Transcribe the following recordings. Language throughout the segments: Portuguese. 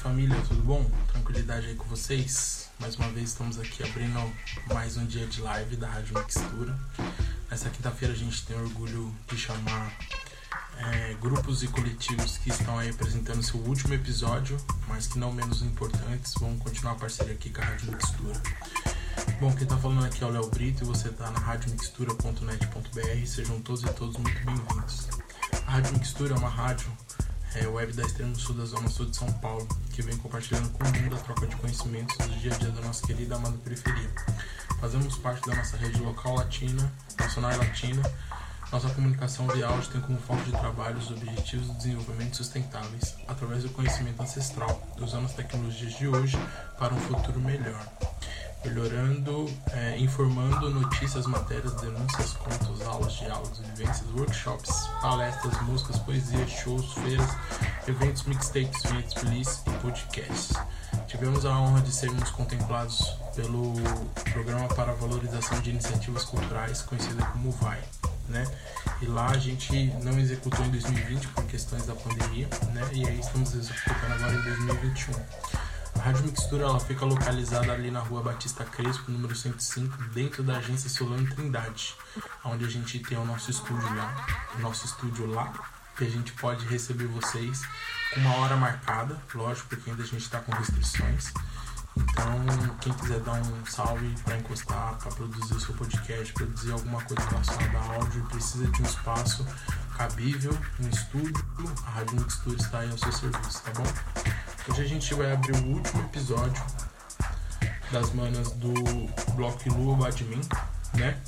família, tudo bom? Tranquilidade aí com vocês? Mais uma vez estamos aqui abrindo mais um dia de live da Rádio Mixtura. Nessa quinta-feira a gente tem orgulho de chamar é, grupos e coletivos que estão aí apresentando seu último episódio, mas que não menos importantes, vão continuar a parceria aqui com a Rádio Mixtura. Bom, quem está falando aqui é o Léo Brito e você está na radiomixtura.net.br. Sejam todos e todos muito bem-vindos. A Rádio Mixtura é uma rádio é, web da extremo sul da zona sul de São Paulo, que vem compartilhando com o mundo a troca de conhecimentos do dia a dia da nossa querida amada periferia. Fazemos parte da nossa rede local latina, nacional e latina. Nossa comunicação via áudio tem como foco de trabalho os objetivos de desenvolvimento sustentáveis, através do conhecimento ancestral, usando as tecnologias de hoje para um futuro melhor melhorando, é, informando notícias, matérias, denúncias, contos, aulas, diálogos, vivências, workshops, palestras, músicas, poesias, shows, feiras, eventos, mixtapes, vinhetes, playlists e podcasts. Tivemos a honra de sermos contemplados pelo Programa para Valorização de Iniciativas Culturais, conhecido como VAI. Né? E lá a gente não executou em 2020 por questões da pandemia, né? E aí estamos executando agora em 2021. A Rádio Mixtura ela fica localizada ali na rua Batista Crespo, número 105, dentro da agência Solano Trindade, onde a gente tem o nosso estúdio lá, o nosso estúdio lá, que a gente pode receber vocês com uma hora marcada, lógico, porque ainda a gente está com restrições. Então, quem quiser dar um salve para encostar, para produzir o seu podcast, produzir alguma coisa relacionada a áudio, precisa de um espaço cabível, um estúdio, a Rádio Mixtura está aí ao seu serviço, tá bom? Hoje a gente vai abrir o último episódio das manas do Bloco Lua Badmin, né?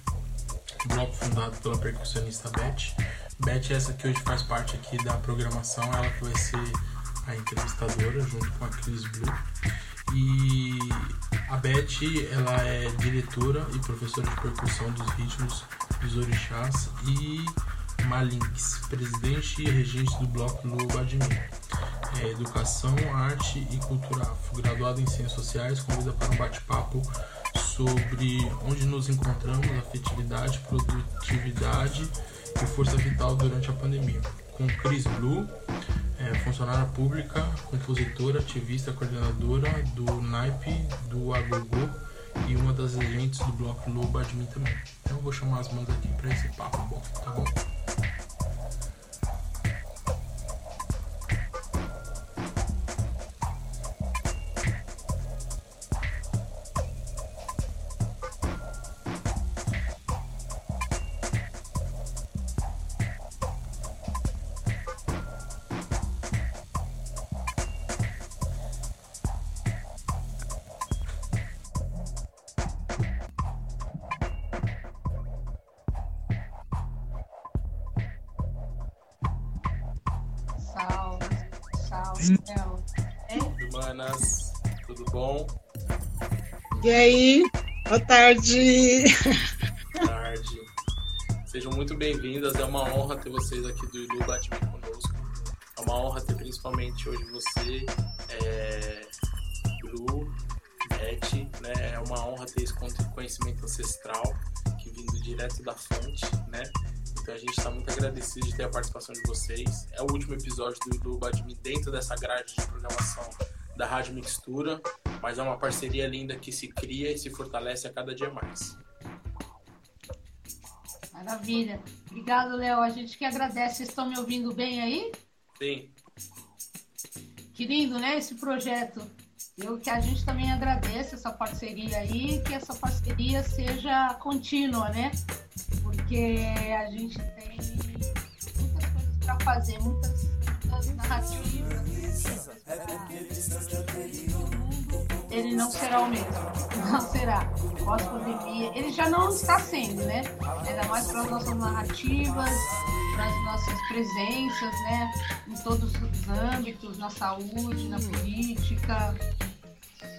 Bloco fundado pela percussionista Beth. Beth é essa que hoje faz parte aqui da programação, ela que vai ser a entrevistadora junto com a Cris Blue. E a Beth, ela é diretora e professora de percussão dos ritmos dos orixás e Malinks, presidente e regente do Bloco Lua Badmin é, Educação, Arte e Cultura Afro, graduado em Ciências Sociais, convida para um bate-papo sobre onde nos encontramos, afetividade, produtividade e força vital durante a pandemia. Com Cris Blue, é, funcionária pública, compositora, ativista, coordenadora do naipe do Agogô e uma das agentes do Bloco Lobo mim também. Então eu vou chamar as mãos aqui para esse papo bom, tá bom? E aí? Boa tarde. Boa tarde. Sejam muito bem-vindas. É uma honra ter vocês aqui do Ilu Batman conosco. É uma honra ter principalmente hoje você, é, Lu, Beth, né? É uma honra ter esse conhecimento ancestral que vindo direto da fonte, né? Então a gente está muito agradecido de ter a participação de vocês. É o último episódio do Ilu Badmi dentro dessa grade de programação da Rádio Mixtura, mas é uma parceria linda que se cria e se fortalece a cada dia mais. Maravilha. Obrigado, Léo. A gente que agradece. Vocês estão me ouvindo bem aí? Sim. Que lindo, né? Esse projeto. Eu que a gente também agradece essa parceria aí, que essa parceria seja contínua, né? Porque a gente tem muitas coisas para fazer, muitas, muitas narrativas. Ele não será o mesmo, não será. Pós-pandemia, ele já não está sendo, né? Ainda mais para as nossas narrativas, para as nossas presenças, né? Em todos os âmbitos, na saúde, na política,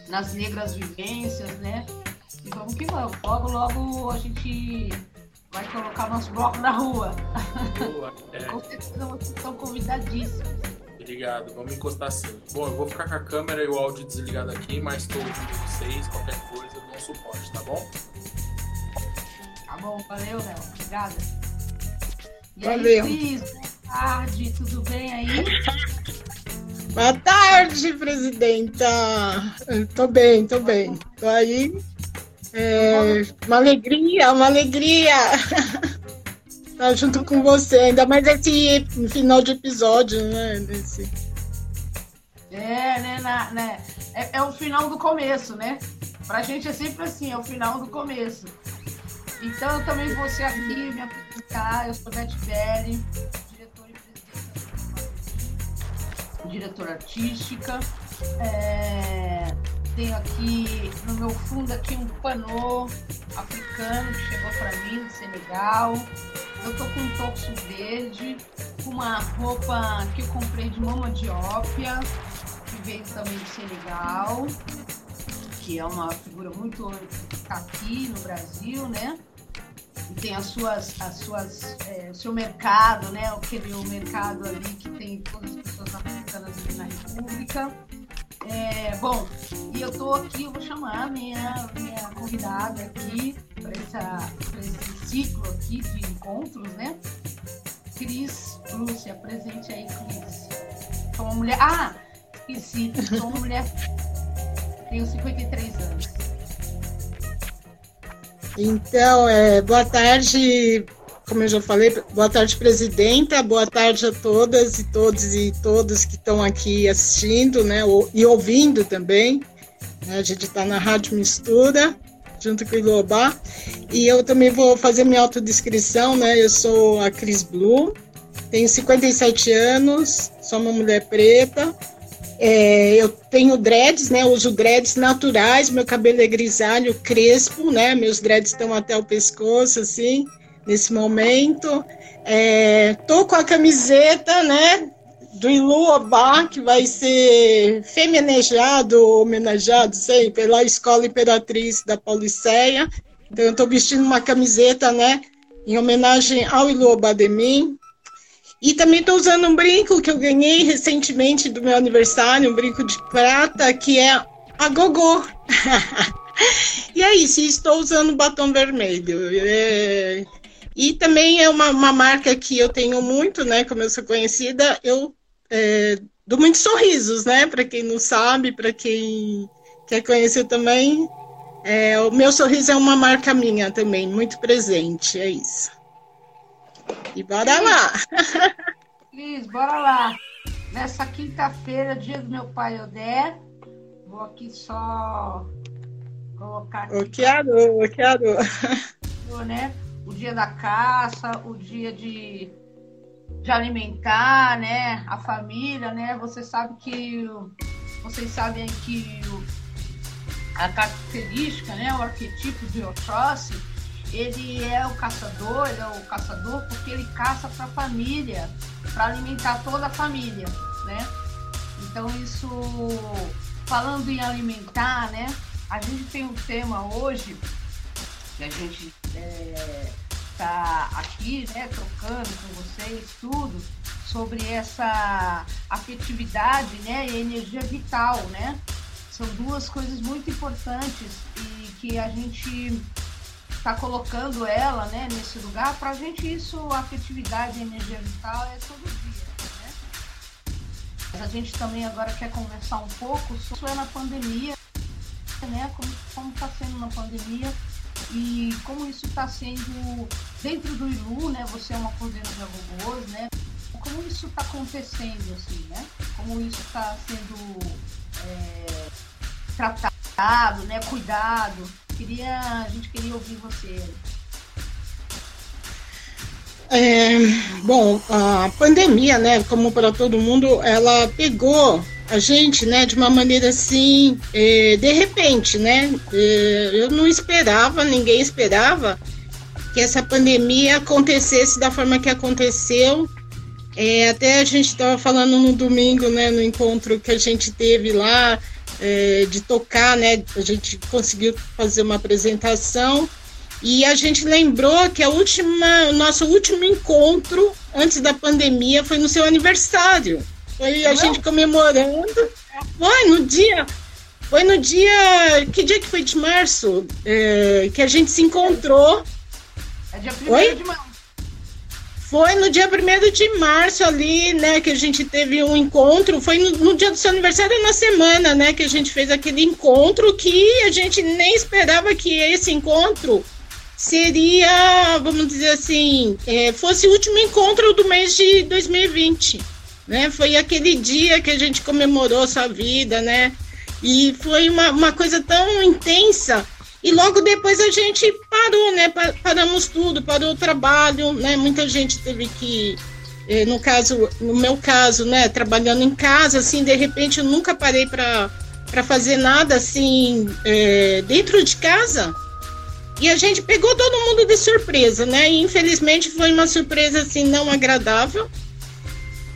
nas negras vivências, né? E vamos que vamos. Logo, logo a gente vai colocar nosso bloco na rua. Boa, é. Com certeza vocês estão convidadíssimos. Obrigado, vamos encostar sim. Bom, eu vou ficar com a câmera e o áudio desligado aqui, mas estou ouvindo vocês, qualquer coisa eu dou um suporte, tá bom? Tá bom, valeu, Léo. Obrigada. E valeu. aí, Cris, boa tarde, tudo bem aí? Boa tarde! presidenta. Tô bem, tô bem. Tô aí. É, uma alegria, uma alegria. Tá junto com você, ainda mais esse final de episódio, né? Desse... É, né, na, né? É, é o final do começo, né? Pra gente é sempre assim, é o final do começo. Então eu também vou ser aqui, me apresentar, eu sou Beth Belli, diretora e presidenta diretora artística. É, tenho aqui no meu fundo aqui um panô africano que chegou para mim de Senegal. Eu tô com um toxo verde, com uma roupa que eu comprei de mama de ópia, que veio também de Senegal, que é uma figura muito aqui no Brasil, né? E tem as suas, as suas, é, o seu mercado, né? Aquele mercado ali que tem todas as pessoas africanas ali na República. É, bom, e eu tô aqui, eu vou chamar minha, minha convidada aqui para esse ciclo aqui de encontros, né? Cris Lúcia, presente aí, Cris. Sou uma mulher. Ah, esqueci, sou uma mulher. Tenho 53 anos. Então, é, boa tarde, como eu já falei, boa tarde, presidenta, boa tarde a todas e todos e todos que estão aqui assistindo, né, e ouvindo também. Né, a gente está na Rádio Mistura, junto com o Ilobá, e eu também vou fazer minha autodescrição, né, eu sou a Cris Blue, tenho 57 anos, sou uma mulher preta, é, eu tenho dreads, né? Uso dreads naturais, meu cabelo é grisalho, crespo, né? Meus dreads estão até o pescoço, assim nesse momento. É, com a camiseta, né, do Ilu Obá, que vai ser feminejado, homenageado, sei, pela Escola Imperatriz da Pauliceia. Então, estou vestindo uma camiseta, né, em homenagem ao Ilu Obá de mim. E também estou usando um brinco que eu ganhei recentemente do meu aniversário, um brinco de prata, que é a Gogô. e é isso, estou usando batom vermelho. É, e também é uma, uma marca que eu tenho muito, né? Como eu sou conhecida, eu é, dou muitos sorrisos, né? Para quem não sabe, para quem quer conhecer também. É, o meu sorriso é uma marca minha também, muito presente, é isso. E bora lá! Liz, bora lá! Nessa quinta-feira, dia do meu pai Odé, vou aqui só colocar. Aqui, o quero, o quero. Né? O dia da caça, o dia de, de alimentar, né, a família, né? Você sabe que vocês sabem que a característica, né, o arquetipo de Oxóssi, ele é o caçador, ele é o caçador porque ele caça para a família, para alimentar toda a família, né? Então isso, falando em alimentar, né? A gente tem um tema hoje a gente está é, aqui, né, trocando com vocês tudo sobre essa afetividade, né, e energia vital, né? São duas coisas muito importantes e que a gente está colocando ela, né, nesse lugar. Para a gente isso, afetividade e energia vital é todo dia, né? Mas a gente também agora quer conversar um pouco sobre a pandemia, né? Como está sendo na pandemia e como isso está sendo dentro do ILU, né? Você é uma coordenadora de robôs, né? Como isso está acontecendo, assim, né? Como isso está sendo é, tratado, né? Cuidado. Queria, a gente queria ouvir você. É, bom, a pandemia, né, como para todo mundo, ela pegou a gente, né, de uma maneira assim, é, de repente, né? É, eu não esperava, ninguém esperava que essa pandemia acontecesse da forma que aconteceu. É, até a gente estava falando no domingo, né, no encontro que a gente teve lá, de tocar, né? A gente conseguiu fazer uma apresentação e a gente lembrou que a última, o nosso último encontro antes da pandemia foi no seu aniversário. Foi a gente comemorando. Foi no dia. Foi no dia. Que dia que foi de março? É, que a gente se encontrou. É dia 1 de março. Foi no dia 1 de março ali, né, que a gente teve um encontro. Foi no, no, dia do seu aniversário, na semana, né, que a gente fez aquele encontro que a gente nem esperava que esse encontro seria, vamos dizer assim, é, fosse o último encontro do mês de 2020. Né? Foi aquele dia que a gente comemorou sua vida, né? E foi uma, uma coisa tão intensa. E logo depois a gente parou, né? Paramos tudo, parou o trabalho, né? Muita gente teve que, eh, no caso, no meu caso, né? Trabalhando em casa, assim, de repente eu nunca parei para fazer nada assim é, dentro de casa. E a gente pegou todo mundo de surpresa, né? E infelizmente foi uma surpresa assim não agradável.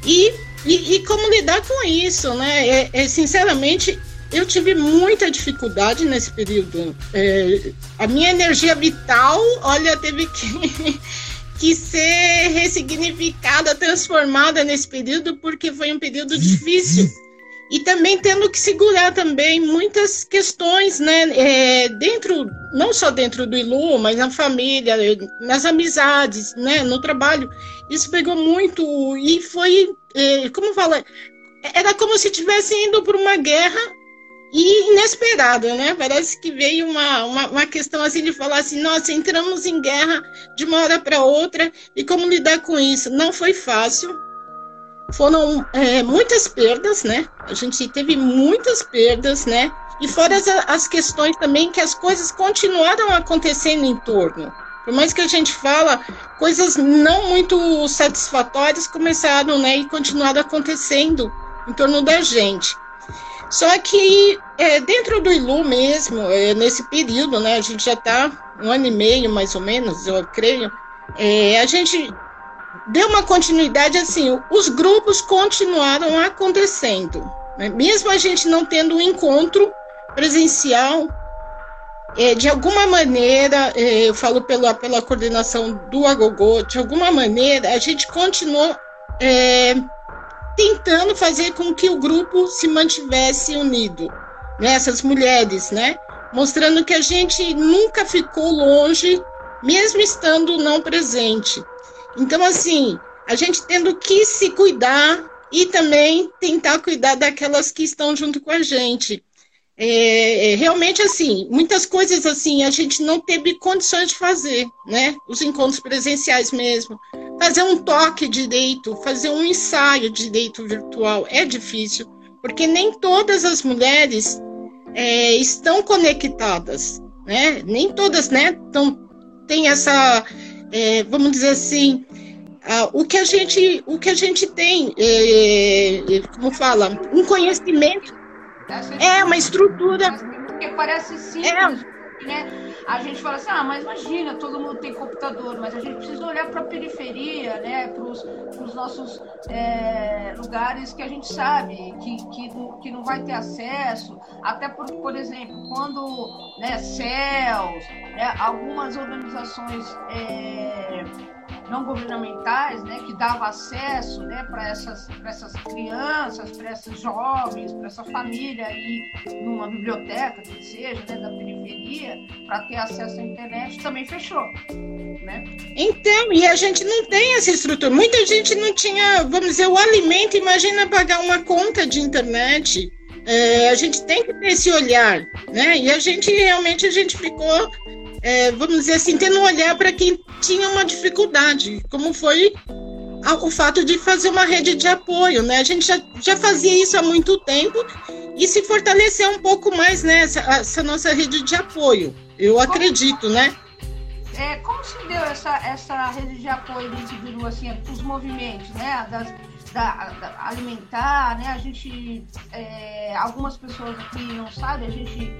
E, e, e como lidar com isso, né? É, é, sinceramente, eu tive muita dificuldade nesse período. É, a minha energia vital, olha, teve que, que ser ressignificada, transformada nesse período, porque foi um período difícil e também tendo que segurar também muitas questões, né, é, dentro, não só dentro do ILU, mas na família, nas amizades, né, no trabalho, isso pegou muito e foi, é, como fala, era como se estivesse indo por uma guerra e inesperada, né, parece que veio uma, uma, uma questão assim de falar assim, nossa, entramos em guerra de uma hora para outra e como lidar com isso, não foi fácil, foram é, muitas perdas, né? A gente teve muitas perdas, né? E fora as, as questões também que as coisas continuaram acontecendo em torno. Por mais que a gente fala, coisas não muito satisfatórias começaram, né? E continuaram acontecendo em torno da gente. Só que é, dentro do ILU mesmo, é, nesse período, né? A gente já está um ano e meio, mais ou menos, eu creio. É, a gente deu uma continuidade assim, os grupos continuaram acontecendo. Né? Mesmo a gente não tendo um encontro presencial, é, de alguma maneira, é, eu falo pela, pela coordenação do Agogô, de alguma maneira a gente continuou é, tentando fazer com que o grupo se mantivesse unido, né? essas mulheres, né? mostrando que a gente nunca ficou longe, mesmo estando não presente. Então, assim, a gente tendo que se cuidar e também tentar cuidar daquelas que estão junto com a gente. É, é, realmente, assim, muitas coisas assim a gente não teve condições de fazer, né? Os encontros presenciais mesmo. Fazer um toque direito, fazer um ensaio direito virtual é difícil, porque nem todas as mulheres é, estão conectadas, né? Nem todas, né? Então, tem essa é, vamos dizer assim, ah, o que a gente, o que a gente tem, é, é como fala, um conhecimento, é uma estrutura. Porque parece simples, é. né? A gente fala assim, ah, mas imagina, todo mundo tem computador, mas a gente precisa olhar para a periferia, né? Para os nossos é, lugares que a gente sabe que, que, que não vai ter acesso, até por, por exemplo, quando né, CELS, né, algumas organizações é, não governamentais, né, que dava acesso, né, para essas, essas crianças, para esses jovens, para essa família aí numa biblioteca que seja, né, da periferia, para ter acesso à internet, também fechou, né? Então, e a gente não tem essa estrutura. Muita gente não tinha, vamos dizer, o alimento. Imagina pagar uma conta de internet. É, a gente tem que ter esse olhar, né? E a gente realmente a gente ficou é, vamos dizer assim, tendo um olhar para quem tinha uma dificuldade, como foi o fato de fazer uma rede de apoio, né? A gente já, já fazia isso há muito tempo e se fortalecer um pouco mais, né? Essa, essa nossa rede de apoio, eu como, acredito, né? É, como se deu essa, essa rede de apoio desse virou assim, os movimentos, né? Das, da, da, alimentar, né? A gente, é, algumas pessoas aqui não sabem, a gente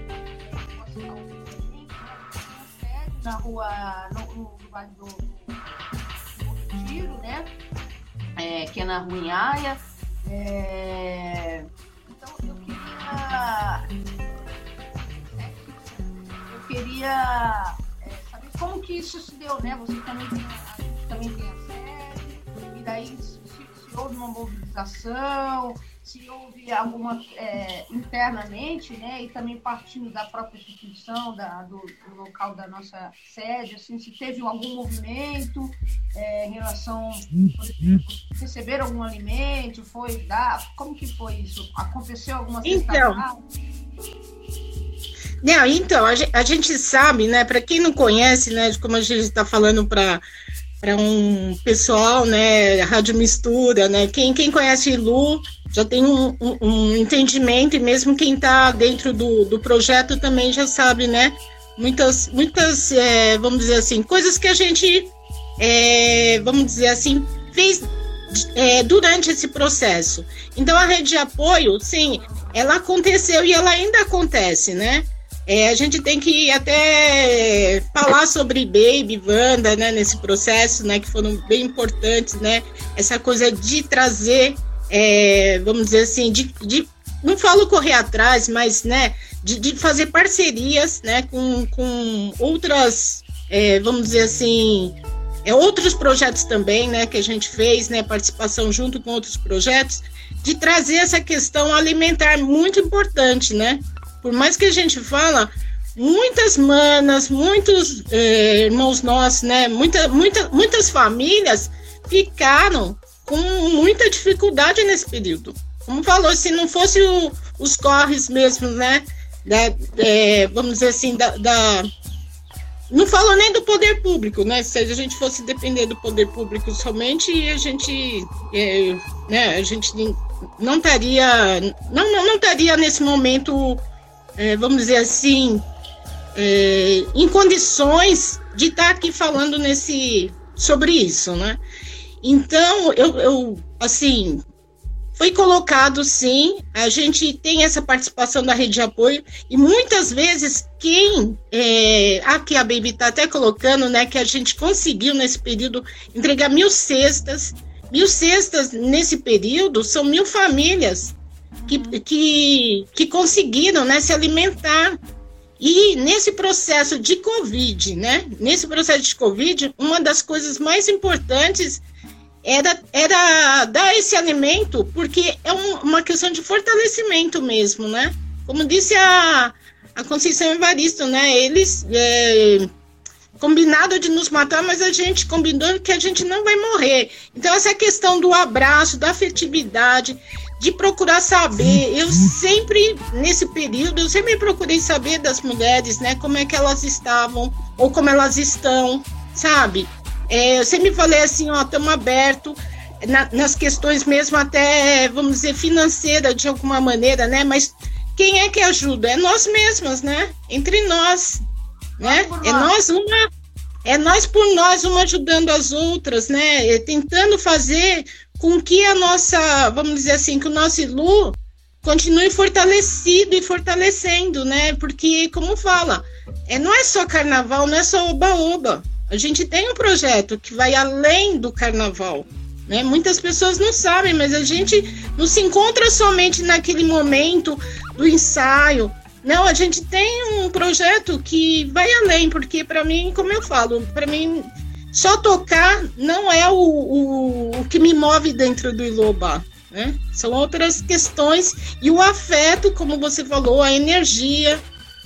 na rua, no, no, no Vale do, do Tiro, né? É, que é na rua Inhaia. É, então eu queria. Eu queria é, saber como que isso se deu, né? Você também tem, a gente também tem a sede, e daí se, se houve uma mobilização, se houve alguma é, internamente, né, e também partindo da própria instituição, da, do, do, local da nossa sede, assim, se teve algum movimento é, em relação, por exemplo, receber algum alimento, foi dar, como que foi isso? Aconteceu alguma então, não, então, a gente, a gente sabe, né, para quem não conhece, né, como a gente está falando para para um pessoal, né, rádio mistura, né, quem, quem conhece Lu já tem um, um, um entendimento e mesmo quem está dentro do, do projeto também já sabe, né, muitas, muitas, é, vamos dizer assim, coisas que a gente, é, vamos dizer assim, fez é, durante esse processo. Então a rede de apoio, sim, ela aconteceu e ela ainda acontece, né? É, a gente tem que até falar sobre Baby, Wanda, né, nesse processo, né, que foram bem importantes, né, essa coisa de trazer, é, vamos dizer assim, de, de, não falo correr atrás, mas, né, de, de fazer parcerias, né, com, com outras, é, vamos dizer assim, é, outros projetos também, né, que a gente fez, né, participação junto com outros projetos, de trazer essa questão alimentar muito importante, né, por mais que a gente fala, muitas manas, muitos eh, irmãos nossos, né, muita, muita, muitas famílias ficaram com muita dificuldade nesse período. Como falou, se não fosse o, os corres mesmo, né, da, é, vamos dizer assim, da, da, não falo nem do poder público, né? Se a gente fosse depender do poder público somente, a gente, é, né? A gente não estaria, não, não, não estaria nesse momento é, vamos dizer assim, é, em condições de estar aqui falando nesse sobre isso, né? Então, eu, eu assim, foi colocado sim, a gente tem essa participação da rede de apoio, e muitas vezes quem, é, aqui a Baby está até colocando, né, que a gente conseguiu nesse período entregar mil cestas, mil cestas nesse período são mil famílias que, que, que conseguiram né, se alimentar. E nesse processo de Covid, né? Nesse processo de Covid, uma das coisas mais importantes era, era dar esse alimento, porque é um, uma questão de fortalecimento mesmo, né? Como disse a, a Conceição Evaristo, né? Eles é, combinado de nos matar, mas a gente combinou que a gente não vai morrer. Então, essa questão do abraço, da afetividade, de procurar saber. Eu sempre, nesse período, eu sempre procurei saber das mulheres, né? Como é que elas estavam, ou como elas estão, sabe? É, eu sempre falei assim, ó, estamos abertos na, nas questões mesmo até, vamos dizer, financeira de alguma maneira, né? Mas quem é que ajuda? É nós mesmas, né? Entre nós, né? É nós uma é nós por nós, uma ajudando as outras, né? É tentando fazer com que a nossa, vamos dizer assim, que o nosso ILU continue fortalecido e fortalecendo, né? Porque, como fala, é, não é só carnaval, não é só oba-oba. A gente tem um projeto que vai além do carnaval. Né? Muitas pessoas não sabem, mas a gente não se encontra somente naquele momento do ensaio. Não, a gente tem um projeto que vai além, porque para mim, como eu falo, para mim só tocar não é o, o, o que me move dentro do Iloba. Né? São outras questões e o afeto, como você falou, a energia,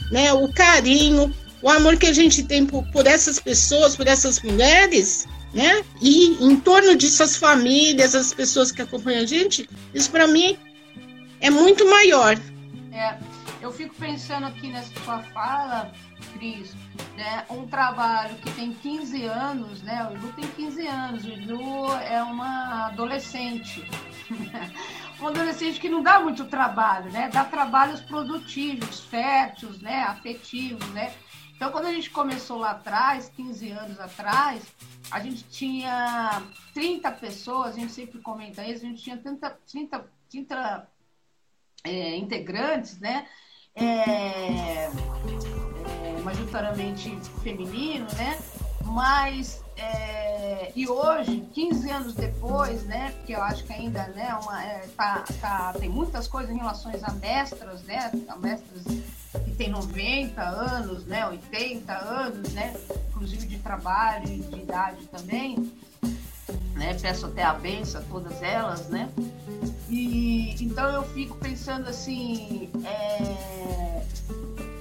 né? o carinho, o amor que a gente tem por, por essas pessoas, por essas mulheres, né? E em torno disso as famílias, as pessoas que acompanham a gente, isso para mim é muito maior. É, eu fico pensando aqui nessa sua fala, Cris, né, um trabalho que tem 15 anos, né? O Ilu tem 15 anos, o Ilu é uma adolescente. uma adolescente que não dá muito trabalho, né? Dá trabalhos produtivos, férteis, né? Afetivos, né? Então, quando a gente começou lá atrás, 15 anos atrás, a gente tinha 30 pessoas, a gente sempre comenta isso, a gente tinha 30, 30, 30 é, integrantes, né? É, majoritariamente feminino, né? Mas é, e hoje, 15 anos depois, né? Porque eu acho que ainda, né? Uma, é, tá, tá, tem muitas coisas em relação a mestras, né? A mestras que tem 90 anos, né? 80 anos, né? Inclusive de trabalho e de idade também. Né? Peço até a benção a todas elas, né? E então eu fico pensando assim, é,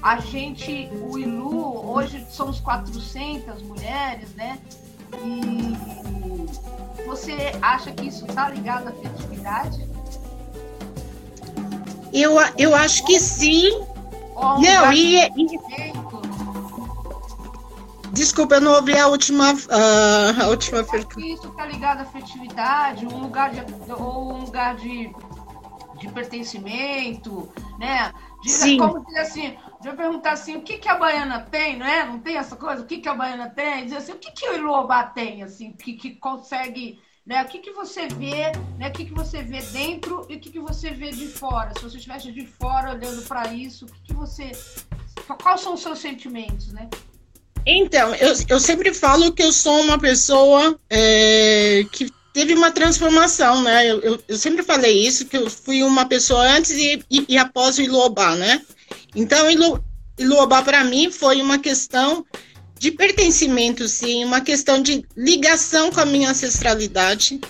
a gente, o Ilu, hoje somos 400 mulheres, né? E você acha que isso está ligado à afetividade? Eu, eu acho que sim. Não, e, e, Desculpa, eu não ouvi a última, uh, a última pergunta. Isso está ligado à afetividade, um lugar de, ou um lugar de, de pertencimento, né? De, Sim. Como dizer assim, de perguntar assim, o que, que a baiana tem, não é? Não tem essa coisa? O que, que a baiana tem? Dizer assim, o que, que o Ilobá tem, assim, que, que consegue né? O que, que você vê, né? O que, que você vê dentro e o que, que você vê de fora? Se você estivesse de fora olhando para isso, o que, que você. Quais são os seus sentimentos, né? Então, eu, eu sempre falo que eu sou uma pessoa é, que teve uma transformação, né? Eu, eu, eu, sempre falei isso, que eu fui uma pessoa antes e, e, e após o Ilobá, né? Então, Ilo, Ilobá para mim foi uma questão de pertencimento, sim, uma questão de ligação com a minha ancestralidade.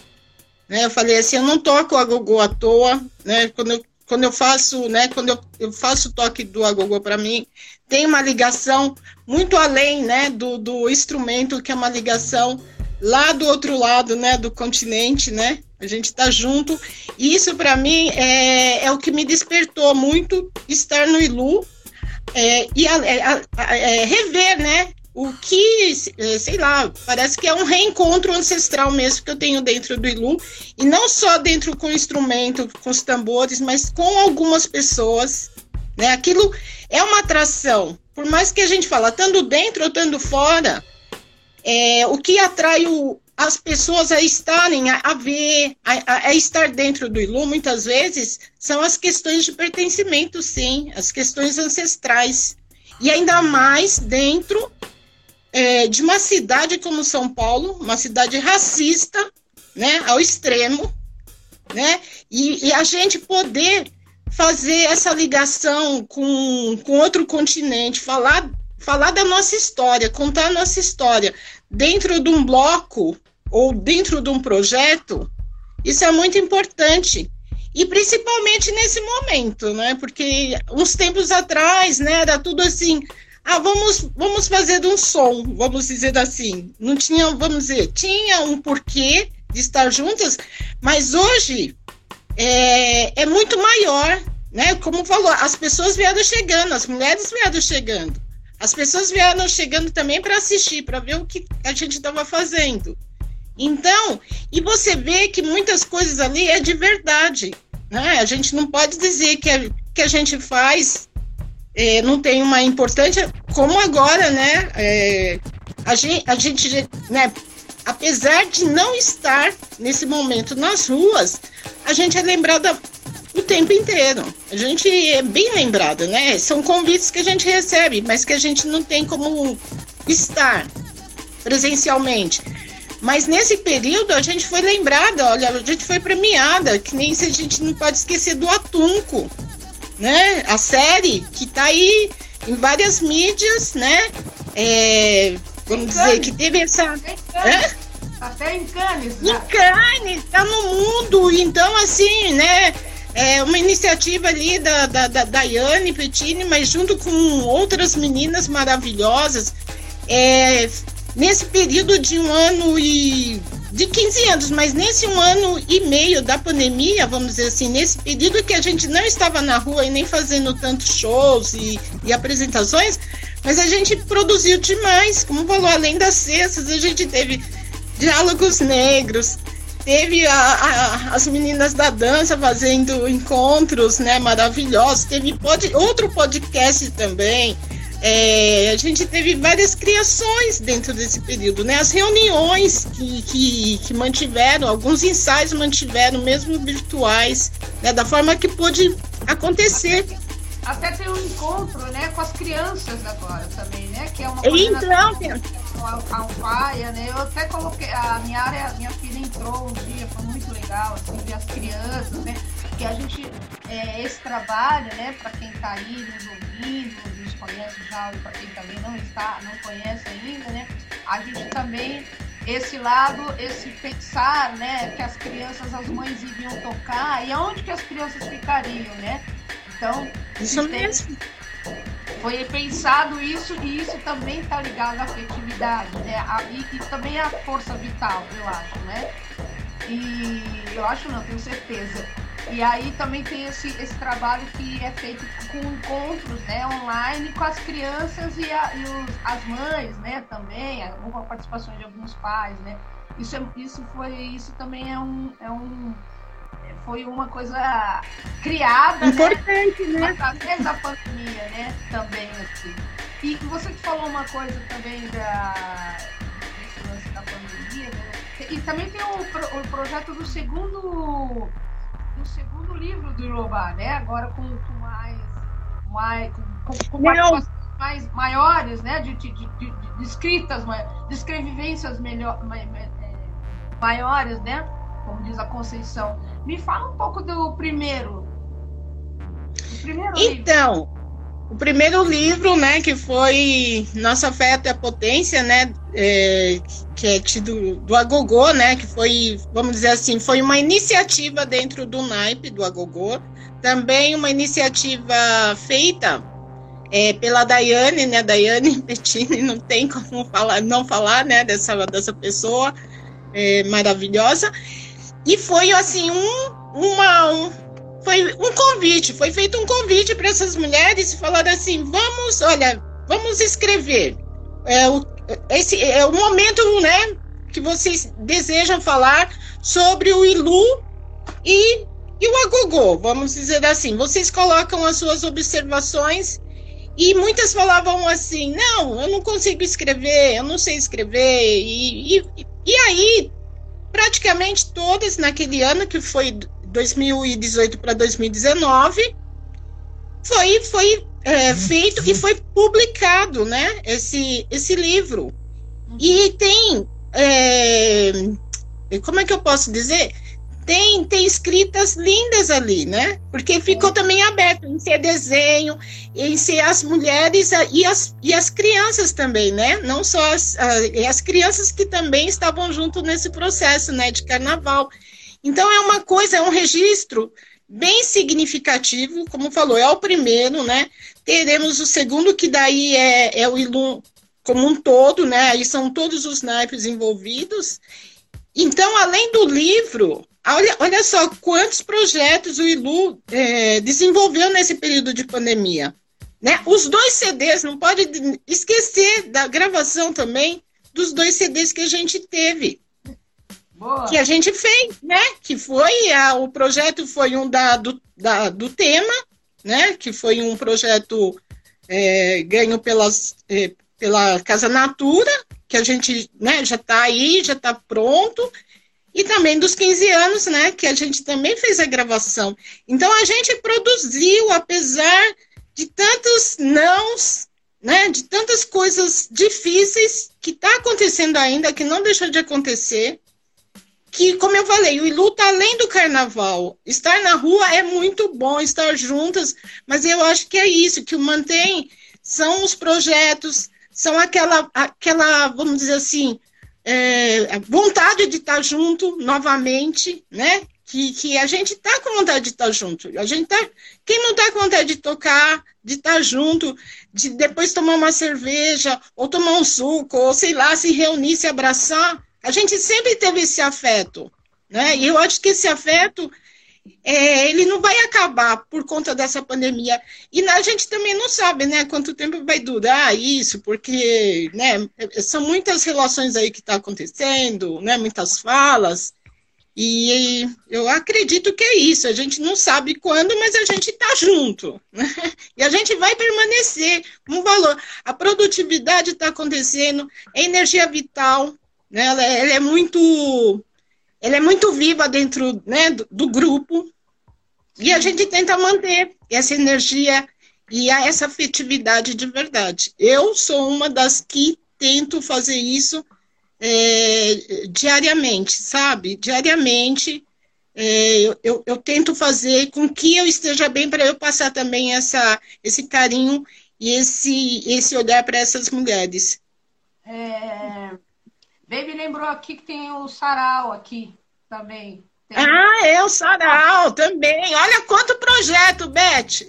Né? Eu falei assim, eu não toco agogô à toa, né? Quando eu, quando eu faço, né? Quando eu, eu faço o toque do agogô para mim, tem uma ligação muito além, né? Do, do instrumento que é uma ligação lá do outro lado, né? Do continente, né? A gente está junto. E isso para mim é, é o que me despertou muito estar no Ilu é, e a, é, a, a, é, rever, né? o que, é, sei lá, parece que é um reencontro ancestral mesmo que eu tenho dentro do Ilu, e não só dentro com o instrumento, com os tambores, mas com algumas pessoas, né? Aquilo é uma atração. Por mais que a gente fala, estando dentro ou estando fora, é, o que atrai o, as pessoas a estarem, a, a ver, a, a, estar dentro do Ilu, muitas vezes, são as questões de pertencimento, sim, as questões ancestrais. E ainda mais dentro é, de uma cidade como São Paulo, uma cidade racista, né, ao extremo, né, e, e a gente poder fazer essa ligação com, com outro continente, falar, falar da nossa história, contar a nossa história dentro de um bloco ou dentro de um projeto, isso é muito importante. E principalmente nesse momento, né? Porque uns tempos atrás, né, era tudo assim, ah, vamos, vamos fazer um som, vamos dizer assim. Não tinha, vamos dizer, tinha um porquê de estar juntas, mas hoje é, é muito maior, né? Como falou, as pessoas vieram chegando, as mulheres vieram chegando. As pessoas vieram chegando também para assistir, para ver o que a gente estava fazendo. Então, e você vê que muitas coisas ali é de verdade. Né? A gente não pode dizer que a, que a gente faz é, não tem uma importância, como agora, né? É, a gente, a gente né, apesar de não estar nesse momento nas ruas, a gente é lembrada o tempo inteiro. A gente é bem lembrada, né? São convites que a gente recebe, mas que a gente não tem como estar presencialmente. Mas nesse período a gente foi lembrada, olha, a gente foi premiada, que nem se a gente não pode esquecer do Atunco né? A série que tá aí em várias mídias, né? É, vamos dizer que teve essa. Até em Cannes. Em Cannes, tá no mundo. Então, assim, né? É uma iniciativa ali da, da, da Daiane Pettini, mas junto com outras meninas maravilhosas. É, nesse período de um ano e de 15 anos, mas nesse um ano e meio da pandemia, vamos dizer assim, nesse período que a gente não estava na rua e nem fazendo tantos shows e, e apresentações, mas a gente produziu demais, como falou, além das cestas, a gente teve diálogos negros, teve a, a, as meninas da dança fazendo encontros né, maravilhosos, teve pod, outro podcast também, é, a gente teve várias criações dentro desse período, né? As reuniões que, que, que mantiveram, alguns ensaios mantiveram, mesmo virtuais, né? da forma que pôde acontecer. Até tem um encontro né, com as crianças agora também, né? Que é uma então, com a, a Alfaia, né? Eu até coloquei, a minha área, minha filha entrou um dia, foi muito legal, assim, ver as crianças, né? Que a gente, é, esse trabalho, né, para quem está aí nos ouvindo, conhece já e para quem também não está, não conhece ainda, né? A gente também esse lado, esse pensar, né, que as crianças, as mães iriam tocar e aonde que as crianças ficariam, né? Então, isso mesmo. Foi pensado isso e isso também está ligado à afetividade, né? A, e, e, também à força vital, eu acho, né? E eu acho não, tenho certeza. E aí também tem esse, esse trabalho que é feito com encontros né, online com as crianças e, a, e os, as mães, né, também, com a participação de alguns pais, né. Isso, é, isso foi isso também é um, é um foi uma coisa criada né, importante né, né? através da pandemia né também assim e você que falou uma coisa também da desse lance da pandemia né? e também tem o, o projeto do segundo do segundo livro do Ilobá, né? Agora com, com mais, mais com, com participações mais maiores, né? De, de, de, de escritas, de escrevivências melhor, é, maiores, né? Como diz a Conceição. Me fala um pouco do primeiro. Primeiro então, livro. o primeiro livro, né, que foi Nossa Afeto é a Potência, né, é, que é tido do Agogô, né, que foi, vamos dizer assim, foi uma iniciativa dentro do naipe do Agogô, também uma iniciativa feita é, pela Daiane, né, Daiane Pettini, não tem como falar, não falar, né, dessa, dessa pessoa é, maravilhosa, e foi, assim, um, uma, um, foi um convite, foi feito um convite para essas mulheres, falaram assim, vamos, olha, vamos escrever, é, o, esse é o momento, né, que vocês desejam falar sobre o Ilu e, e o Agogô, vamos dizer assim. Vocês colocam as suas observações e muitas falavam assim: não, eu não consigo escrever, eu não sei escrever. E, e, e aí, praticamente todas naquele ano, que foi 2018 para 2019, foi, foi é, feito e foi publicado, né? Esse, esse livro. E tem. É, como é que eu posso dizer? Tem, tem escritas lindas ali, né? Porque ficou também aberto em ser desenho, em ser as mulheres e as, e as crianças também, né? Não só as, as crianças que também estavam junto nesse processo, né? De carnaval. Então é uma coisa, é um registro bem significativo, como falou, é o primeiro, né? Teremos o segundo, que daí é, é o Ilum como um todo, né? Aí são todos os naipes envolvidos. Então, além do livro, olha, olha só quantos projetos o Ilu é, desenvolveu nesse período de pandemia. Né? Os dois CDs, não pode esquecer da gravação também dos dois CDs que a gente teve. Boa. que a gente fez, né? Que foi a, o projeto foi um da, do, da, do tema, né? Que foi um projeto é, ganho pelas, é, pela Casa Natura, que a gente né, já está aí, já está pronto, e também dos 15 anos, né? Que a gente também fez a gravação. Então a gente produziu, apesar de tantos nãos, né? De tantas coisas difíceis que está acontecendo ainda, que não deixou de acontecer que, como eu falei, o Ilu tá além do carnaval. Estar na rua é muito bom, estar juntas, mas eu acho que é isso, que o mantém são os projetos, são aquela, aquela vamos dizer assim, é, vontade de estar junto novamente, né? Que, que a gente tá com vontade de estar junto. A gente tá. Quem não tá com vontade de tocar, de estar junto, de depois tomar uma cerveja, ou tomar um suco, ou sei lá, se reunir, se abraçar, a gente sempre teve esse afeto, né? E eu acho que esse afeto é, ele não vai acabar por conta dessa pandemia. E a gente também não sabe, né, quanto tempo vai durar isso, porque, né, são muitas relações aí que estão tá acontecendo, né, muitas falas. E eu acredito que é isso. A gente não sabe quando, mas a gente está junto. Né? E a gente vai permanecer um valor. A produtividade está acontecendo, a energia vital, né? Ela, é, ela, é muito ela é muito viva dentro né, do, do, grupo e a gente tenta manter essa energia e essa afetividade de verdade. Eu sou uma das que tento fazer isso é, diariamente, sabe? Diariamente é, eu, eu, eu, tento fazer com que eu esteja bem para eu passar também essa, esse carinho e esse, esse olhar para essas mulheres. É, Baby lembrou aqui que tem o sarau aqui também. Tem... Ah, é o sarau também. Olha quanto projeto, Beth.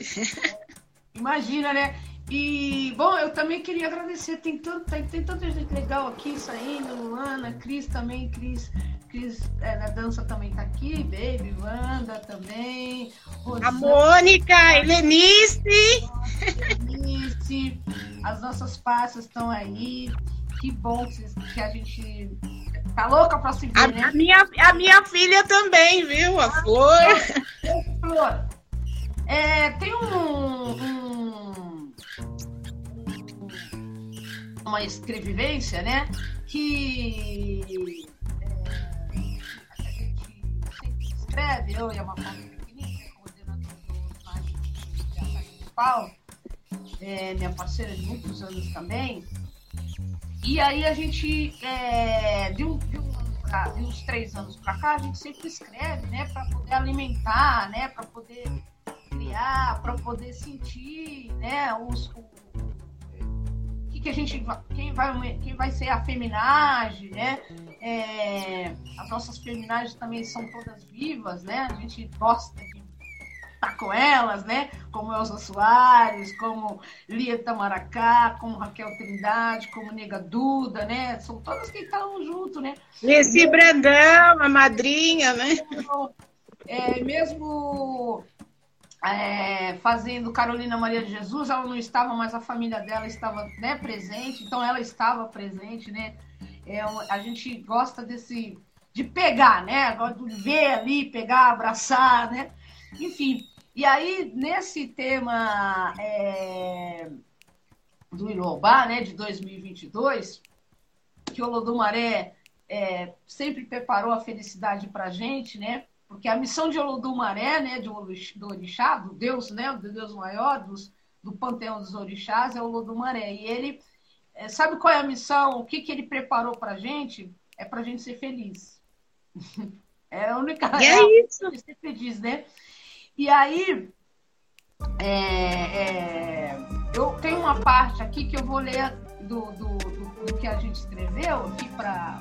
Imagina, né? E, bom, eu também queria agradecer. Tem, tanto, tem, tem tanta gente legal aqui saindo. Luana, Cris também. Cris, Cris é, na dança também tá aqui. Baby, Wanda também. Rosana, a Mônica, Helenice. Helenice. As nossas passas estão aí. Que bom que a gente tá louca pra se ver, a, né? A minha, a minha filha também, viu? A Flor. Flor. É, tem um, um, uma escrevivência, né? Que é, a gente sempre escreve, eu e a Mafalda Pequenininha, coordenador do Marketing de é, minha parceira de muitos anos também. E aí a gente, é, de, um, de, um, de uns três anos para cá, a gente sempre escreve, né? Para poder alimentar, né? Para poder criar, para poder sentir, né? Os, o, que, que a gente quem vai quem vai ser a feminagem, né? É, as nossas feminagens também são todas vivas, né? A gente gosta de estar com elas, né? Como Elza Soares, como Lia Tamaracá, como Raquel Trindade, como Nega Duda, né? São todas que estão junto, né? Nesse Brandão, a madrinha, né? É, mesmo é, fazendo Carolina Maria de Jesus, ela não estava, mas a família dela estava né, presente, então ela estava presente, né? É, a gente gosta desse de pegar, né? Gosta de ver ali, pegar, abraçar, né? Enfim, e aí nesse tema é, do Ilobá, né, de 2022, que o Lodumaré é, sempre preparou a felicidade para gente, né? Porque a missão de Olodumaré, né, de, do orixá, do Deus, né, do Deus maior, dos, do panteão dos orixás, é o Olodumaré. E ele, é, sabe qual é a missão? O que, que ele preparou para a gente? É para a gente ser feliz. é a única e é isso. que ser feliz, né? E aí, é, é, eu tenho uma parte aqui que eu vou ler do, do, do, do que a gente escreveu aqui para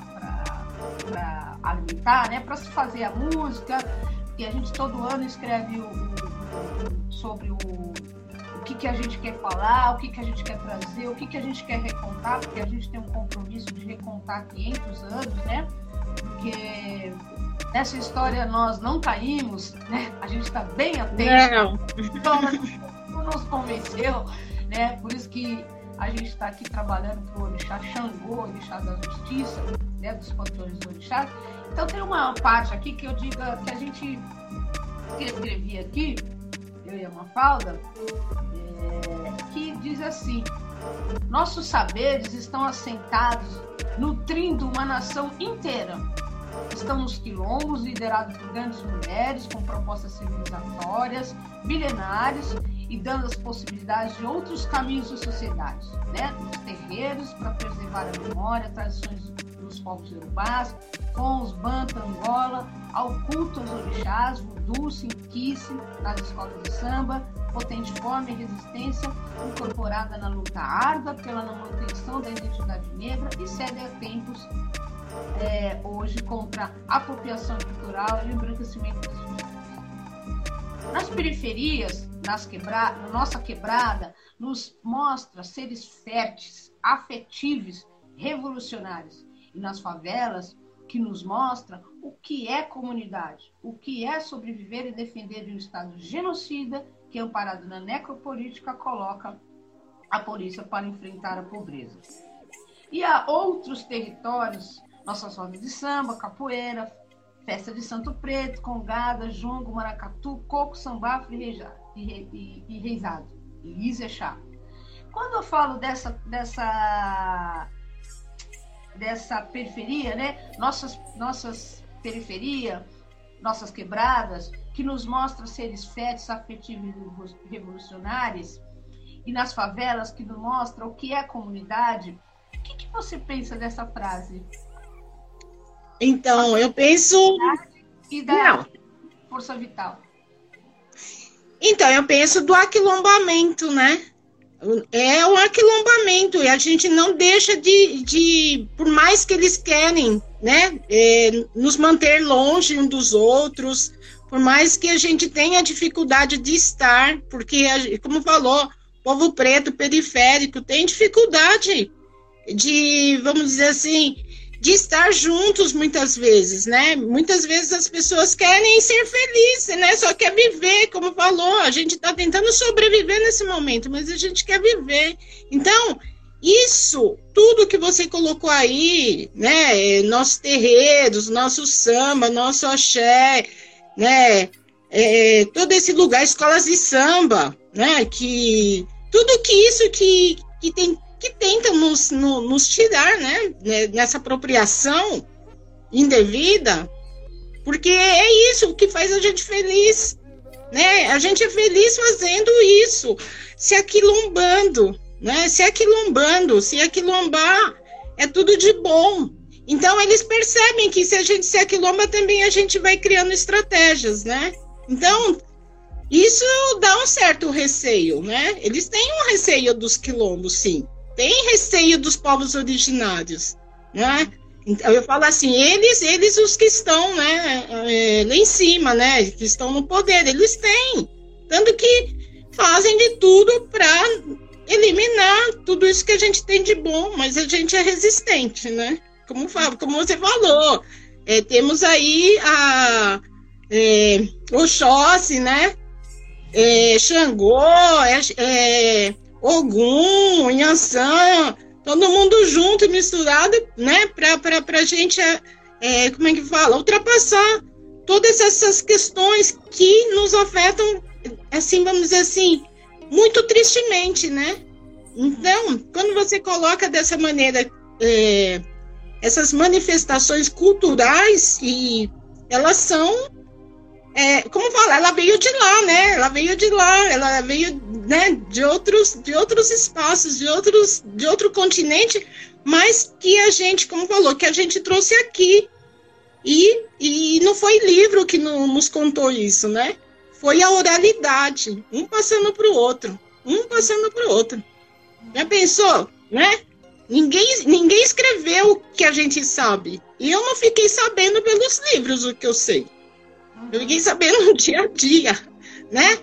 alimentar, né? Para se fazer a música, e a gente todo ano escreve o, o, sobre o, o que, que a gente quer falar, o que, que a gente quer trazer, o que, que a gente quer recontar, porque a gente tem um compromisso de recontar 500 anos, né? Porque nessa história nós não caímos, né? A gente está bem atento. Não. Então, não nos convenceu, né? Por isso que a gente está aqui trabalhando para o Orixá Xangô, Orixá da Justiça, né, dos panteões do Orixá. Então tem uma parte aqui que eu diga que a gente escrevi aqui, eu e a Mafalda, é, que diz assim: nossos saberes estão assentados nutrindo uma nação inteira. Estão nos quilombos, liderados por grandes mulheres com propostas civilizatórias, milenares e dando as possibilidades de outros caminhos de sociedade, né? Terreiros, para preservar a memória, tradições dos povos urubás, com os Banta, Angola, ao culto aos orixás, voodoo, sinquice, nas escolas de samba, potente fome e resistência, incorporada na luta árdua pela manutenção da identidade negra e cede a tempos é, hoje contra a apropriação cultural e o embranquecimento dos nas periferias, nas quebra... na nossa quebrada, nos mostra seres férteis, afetivos, revolucionários. E nas favelas, que nos mostra o que é comunidade, o que é sobreviver e defender de um Estado genocida que, amparado na necropolítica, coloca a polícia para enfrentar a pobreza. E há outros territórios, nossas rodas de samba, capoeira, Festa de Santo Preto, Congada, Jongo, Maracatu, Coco, Sambafo e, Reisado, e Chá. Quando eu falo dessa, dessa, dessa periferia, né? Nossas, nossas periferia, nossas quebradas, que nos mostra seres férteis, afetivos e revolucionários, e nas favelas que nos mostra o que é comunidade, o que, que você pensa dessa frase? Então, eu penso. E da Não. força vital. Então, eu penso do aquilombamento, né? É o aquilombamento, e a gente não deixa de, de por mais que eles querem, né, é, nos manter longe um dos outros, por mais que a gente tenha dificuldade de estar, porque, como falou, povo preto periférico tem dificuldade de, vamos dizer assim, de estar juntos muitas vezes, né? Muitas vezes as pessoas querem ser felizes, né? Só quer viver, como falou, a gente está tentando sobreviver nesse momento, mas a gente quer viver. Então, isso, tudo que você colocou aí, né? Nossos terreiros, nosso samba, nosso axé, né? É, todo esse lugar, escolas de samba, né? Que tudo que isso que, que tem que tentam nos, no, nos tirar, né, né, nessa apropriação indevida, porque é isso que faz a gente feliz, né? A gente é feliz fazendo isso, se aquilombando, né? Se aquilombando, se aquilombar é tudo de bom. Então eles percebem que se a gente se aquilomba também a gente vai criando estratégias, né? Então isso dá um certo receio, né? Eles têm um receio dos quilombos, sim tem receio dos povos originários, né? Então eu falo assim, eles, eles os que estão, né, é, lá em cima, né, que estão no poder, eles têm, tanto que fazem de tudo para eliminar tudo isso que a gente tem de bom, mas a gente é resistente, né? Como, como você falou, é, temos aí a é, Oxóssi, né? É, Xangô, é, é Ogum, Yansan, todo mundo junto, misturado, né? Para a gente, é, é, como é que fala? Ultrapassar todas essas questões que nos afetam, assim, vamos dizer assim, muito tristemente, né? Então, quando você coloca dessa maneira é, essas manifestações culturais, e elas são é, como falar, ela veio de lá, né? Ela veio de lá, ela veio né, de outros, de outros espaços, de outros, de outro continente, mas que a gente, como falou, que a gente trouxe aqui. E, e não foi livro que no, nos contou isso, né? Foi a oralidade, um passando para o outro, um passando para o outro. Já pensou, né? Ninguém, ninguém escreveu o que a gente sabe. E eu não fiquei sabendo pelos livros o que eu sei. Eu fiquei sabendo no dia a dia, né?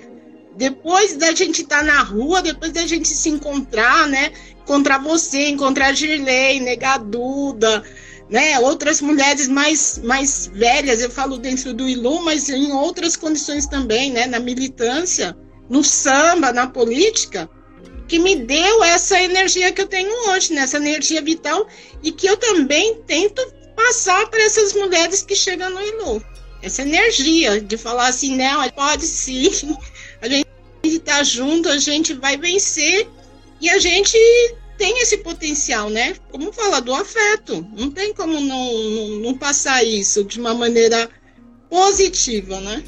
Depois da gente estar tá na rua, depois da gente se encontrar, né? Encontrar você, encontrar a Girley, Negaduda, né? Outras mulheres mais, mais velhas, eu falo dentro do Ilu, mas em outras condições também, né? Na militância, no samba, na política, que me deu essa energia que eu tenho hoje, né? Essa energia vital e que eu também tento passar para essas mulheres que chegam no Ilu essa energia de falar assim, não, pode sim, a gente está junto, a gente vai vencer. E a gente tem esse potencial, né? Como falar do afeto, não tem como não, não, não passar isso de uma maneira positiva, né?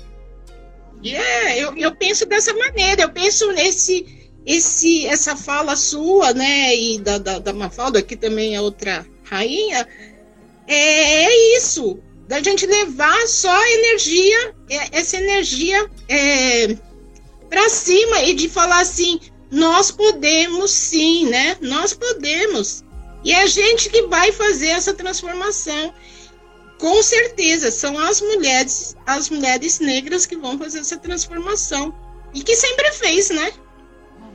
E é, eu, eu penso dessa maneira, eu penso nesse, esse, essa fala sua, né, e da, da, da Mafalda, que também é outra rainha, é, é isso, da gente levar só energia, é, essa energia é, para cima e de falar assim, nós podemos sim, né? Nós podemos. E é a gente que vai fazer essa transformação. Com certeza, são as mulheres, as mulheres negras que vão fazer essa transformação. E que sempre fez, né?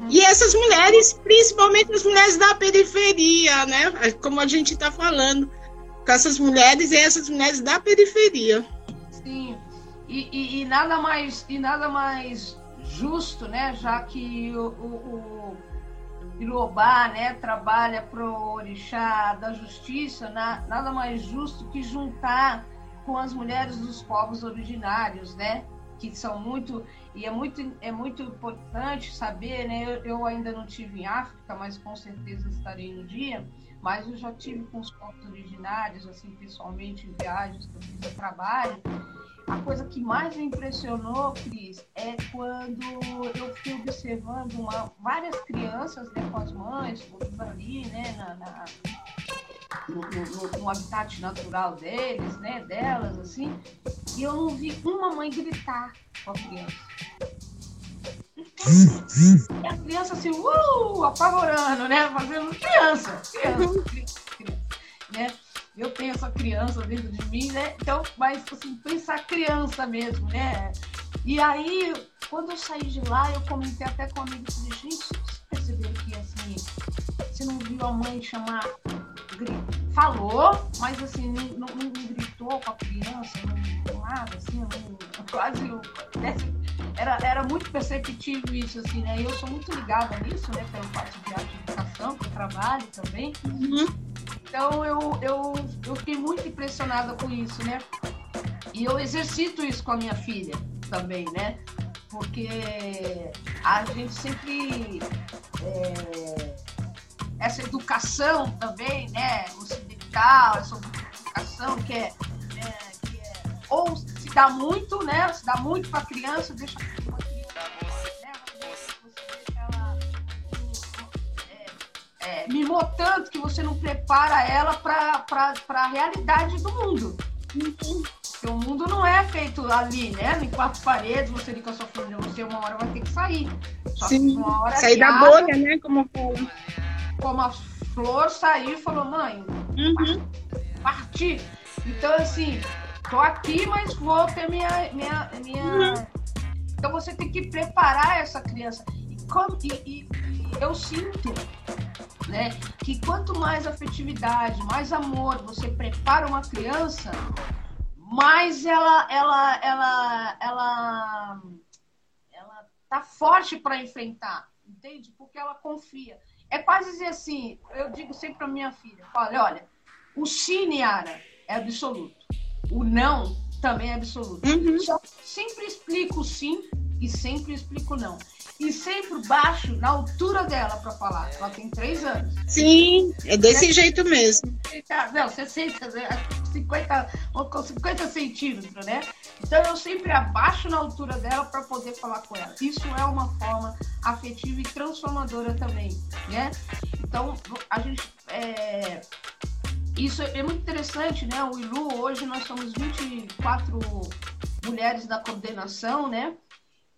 Uhum. E essas mulheres, principalmente as mulheres da periferia, né? Como a gente está falando com essas mulheres e essas mulheres da periferia. Sim, e, e, e, nada mais e nada mais justo, né? Já que o, o, o Ilobá, né, trabalha pro orixá da justiça, na, nada mais justo que juntar com as mulheres dos povos originários, né? Que são muito e é muito é muito importante saber, né? Eu, eu ainda não tive em África, mas com certeza estarei no dia mas eu já tive com os povos originários, assim, pessoalmente, em viagens que eu trabalho. A coisa que mais me impressionou, Cris, é quando eu fui observando uma, várias crianças né, com as mães, todas ali, né, na, na no, no, no, habitat natural deles, né, delas, assim, e eu não vi uma mãe gritar com a criança. E a criança assim, uh, apavorando, né? Fazendo criança, criança, criança? Eu tenho essa criança dentro de mim, né? Então, mas assim, pensar criança mesmo, né? E aí, quando eu saí de lá, eu comentei até com um amigo, falei, gente, vocês perceberam que assim, você não viu a mãe chamar falou, mas assim, não, não, gritou com a criança, não, nada, assim, não, quase era, era muito perceptível isso, assim, né? E eu sou muito ligada nisso, né? Pelo parte de educação, que eu trabalho também. Uhum. Então eu, eu, eu fiquei muito impressionada com isso, né? E eu exercito isso com a minha filha também, né? Porque a gente sempre. É, essa educação também, né? Ocidental, essa educação que é, que é ou se dá muito, né? Se dá muito para a criança, deixa uma criança, né? Você deixa ela é, é, mimou tanto que você não prepara ela para a realidade do mundo. Porque o mundo não é feito ali, né? Em quatro paredes, você liga a sua família, você uma hora vai ter que sair. Só Sim, sair da bolha, né? Como como a flor saiu e falou, mãe, uhum. parti. Então, assim, tô aqui, mas vou ter minha. minha, minha... Então você tem que preparar essa criança. E, e, e, eu sinto né, que quanto mais afetividade, mais amor você prepara uma criança, mais ela ela ela ela ela tá forte para enfrentar, entende? Porque ela confia. É quase dizer assim, eu digo sempre para minha filha, olha, olha, o sim, Niara, é absoluto. O não também é absoluto. Uhum. Só sempre explico sim e sempre explico não. E sempre baixo na altura dela para falar. Ela tem três anos. Sim, é desse é, jeito mesmo. Não, 60, 50, com 50 centímetros, né? Então eu sempre abaixo na altura dela para poder falar com ela. Isso é uma forma afetiva e transformadora também, né? Então a gente é... isso é muito interessante, né? O Ilu hoje nós somos 24 mulheres da coordenação, né?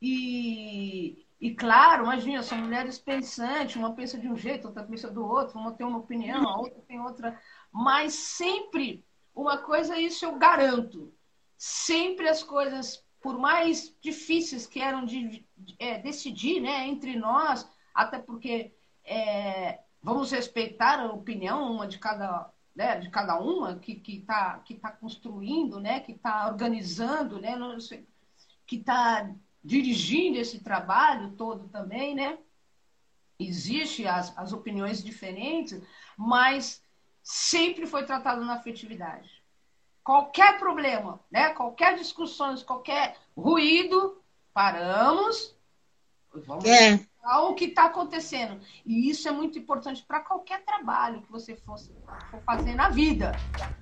E e claro, imagina, são mulheres pensantes, uma pensa de um jeito, outra pensa do outro, uma tem uma opinião, a outra tem outra, mas sempre uma coisa isso eu garanto, sempre as coisas, por mais difíceis que eram de é, decidir, né, entre nós, até porque é, vamos respeitar a opinião uma de cada né, de cada uma que que está que tá construindo, né, que está organizando, né, que está dirigindo esse trabalho todo também, né? Existem as, as opiniões diferentes, mas sempre foi tratado na afetividade. Qualquer problema, né? qualquer discussão, qualquer ruído, paramos, vamos é o que está acontecendo. E isso é muito importante para qualquer trabalho que você for, for fazer na vida,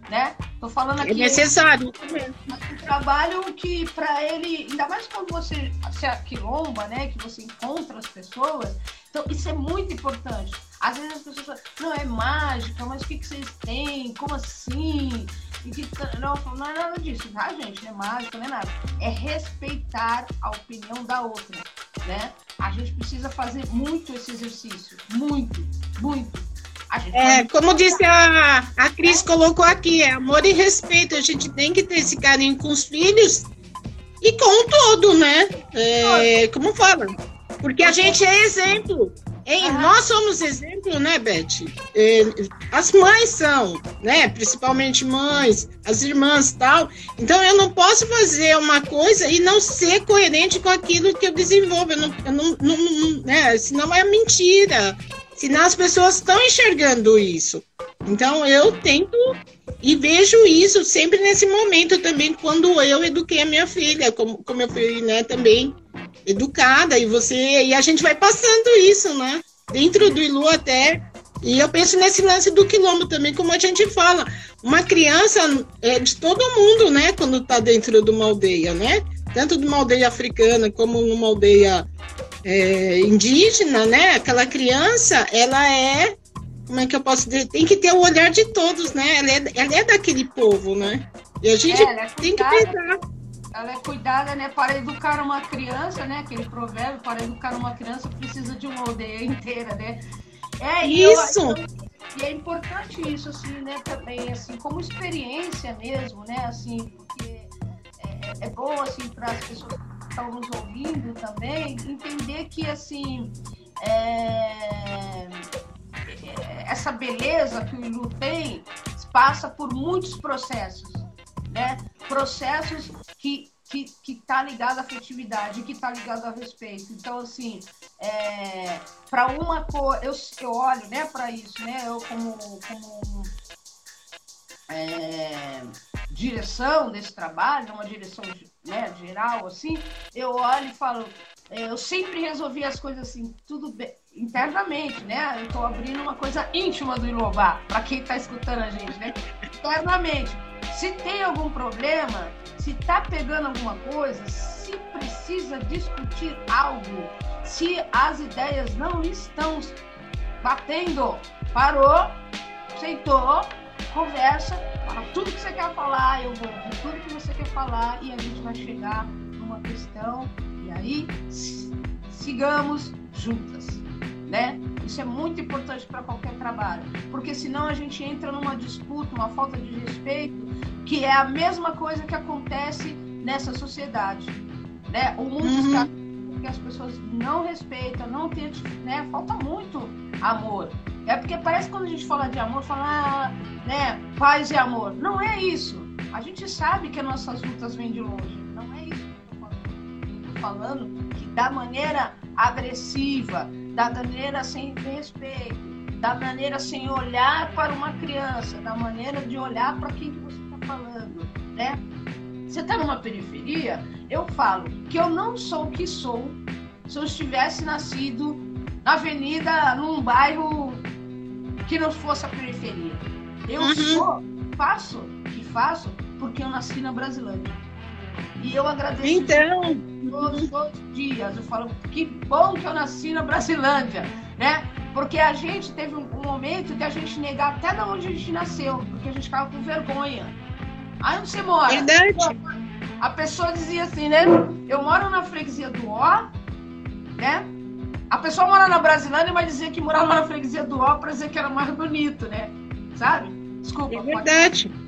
né? Tô falando aqui. É necessário. Um trabalho que para ele, ainda mais quando você se aquilomba, né? Que você encontra as pessoas. Então isso é muito importante. Às vezes as pessoas falam, não é mágica, mas o que, que vocês têm? Como assim? E que, não, não é nada disso, tá, gente? Não é mágica, não é nada. É respeitar a opinião da outra, né? A gente precisa fazer muito esse exercício. Muito, muito. É, como disse a, a Cris, colocou aqui, é amor e respeito. A gente tem que ter esse carinho com os filhos e com o todo, né? É, como fala? Porque a gente é exemplo. Hein? Nós somos exemplo, né, Beth? As mães são, né? Principalmente mães, as irmãs tal. Então eu não posso fazer uma coisa e não ser coerente com aquilo que eu desenvolvo. Eu não, eu não, não, não né? Senão é mentira. Senão as pessoas estão enxergando isso. Então eu tento e vejo isso sempre nesse momento também, quando eu eduquei a minha filha, como, como eu fui né, também educada, e você e a gente vai passando isso, né? Dentro do Ilu até. E eu penso nesse lance do quilombo também, como a gente fala. Uma criança é de todo mundo, né? Quando está dentro de uma aldeia, né? Tanto de uma aldeia africana como numa aldeia é, indígena, né? Aquela criança, ela é como é que eu posso dizer? Tem que ter o olhar de todos, né? Ela é, ela é daquele povo, né? E a gente é, é tem que pensar. ela é cuidada, né? Para educar uma criança, né? Aquele provérbio, para educar uma criança precisa de uma aldeia inteira, né? É isso. Eu, e é importante isso, assim, né? Também, assim, como experiência mesmo, né? Assim, porque é, é bom, assim, para as pessoas que estão nos ouvindo também entender que, assim, é, essa beleza que o Ilu tem passa por muitos processos, né? Processos que que que tá ligado à afetividade, que está ligado ao respeito. Então assim, é, para uma cor, eu, eu olho, né, para isso, né? Eu como como é, direção desse trabalho, uma direção né, geral assim, eu olho e falo, é, eu sempre resolvi as coisas assim, tudo bem, internamente, né? Eu estou abrindo uma coisa íntima do Ilová, para quem está escutando a gente, né? Internamente. Se tem algum problema, se tá pegando alguma coisa, se precisa discutir algo, se as ideias não estão batendo, parou, sentou, conversa, fala tudo que você quer falar, eu vou ouvir tudo que você quer falar e a gente vai chegar numa questão e aí sigamos juntas né? Isso é muito importante para qualquer trabalho, porque senão a gente entra numa disputa, uma falta de respeito, que é a mesma coisa que acontece nessa sociedade, né? O mundo uhum. está porque as pessoas não respeitam, não tem, né? Falta muito amor. É porque parece que quando a gente fala de amor, fala, ah, né, paz e amor. Não é isso. A gente sabe que as nossas lutas vêm de longe. Não é isso falando. Que da maneira agressiva, da maneira sem respeito, da maneira sem olhar para uma criança, da maneira de olhar para quem que você está falando, né? Você está numa periferia, eu falo que eu não sou o que sou se eu estivesse nascido na avenida, num bairro que não fosse a periferia. Eu uhum. sou, faço, que faço, porque eu nasci na Brasilândia. E eu agradeço então... todos, todos os dias. Eu falo, que bom que eu nasci na Brasilândia, né? Porque a gente teve um, um momento que a gente negar até de onde a gente nasceu, porque a gente ficava com vergonha. Aí onde você mora? Verdade. A pessoa dizia assim, né? Eu moro na freguesia do Ó, né? A pessoa mora na Brasilândia, mas dizia que morava na freguesia do Ó para dizer que era mais bonito, né? Sabe? Desculpa. É verdade. Pode...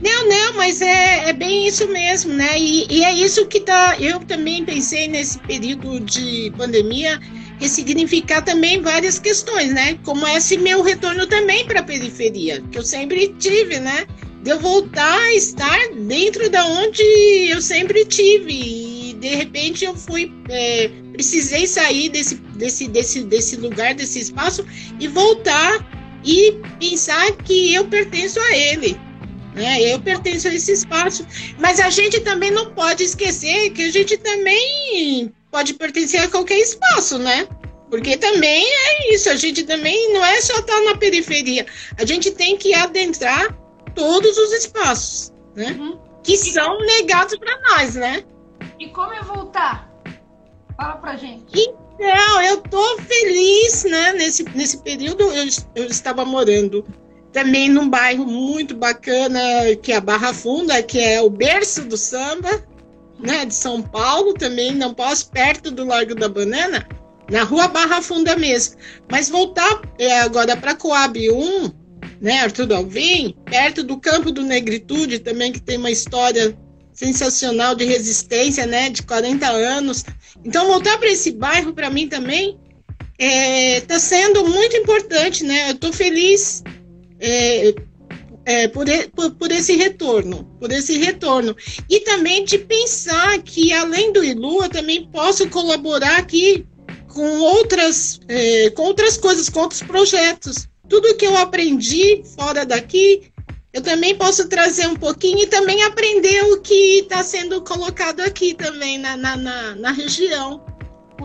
Não, não, mas é, é bem isso mesmo, né? E, e é isso que tá. Eu também pensei nesse período de pandemia ressignificar também várias questões, né? Como esse meu retorno também para a periferia, que eu sempre tive, né? De eu voltar a estar dentro da onde eu sempre tive. E de repente eu fui. É, precisei sair desse, desse, desse, desse lugar, desse espaço e voltar e pensar que eu pertenço a ele né? Eu pertenço a esse espaço, mas a gente também não pode esquecer que a gente também pode pertencer a qualquer espaço, né? Porque também é isso, a gente também não é só estar na periferia, a gente tem que adentrar todos os espaços, né? Uhum. Que são negados para nós, né? E como é voltar? Fala pra gente. Então, eu tô feliz, né? Nesse, nesse período eu, eu estava morando também num bairro muito bacana, que é a Barra Funda, que é o berço do samba, né, de São Paulo, também não posso, perto do Largo da Banana, na rua Barra Funda mesmo. Mas voltar é, agora para Coab 1, né, Arthur Alvim, perto do Campo do Negritude, também que tem uma história sensacional de resistência, né, de 40 anos. Então, voltar para esse bairro, para mim também, está é, tá sendo muito importante, né? Eu estou feliz é, é, por, por, por, esse retorno, por esse retorno. E também de pensar que, além do ILU, eu também posso colaborar aqui com outras, é, com outras coisas, com outros projetos. Tudo que eu aprendi fora daqui, eu também posso trazer um pouquinho e também aprender o que está sendo colocado aqui também na, na, na, na região.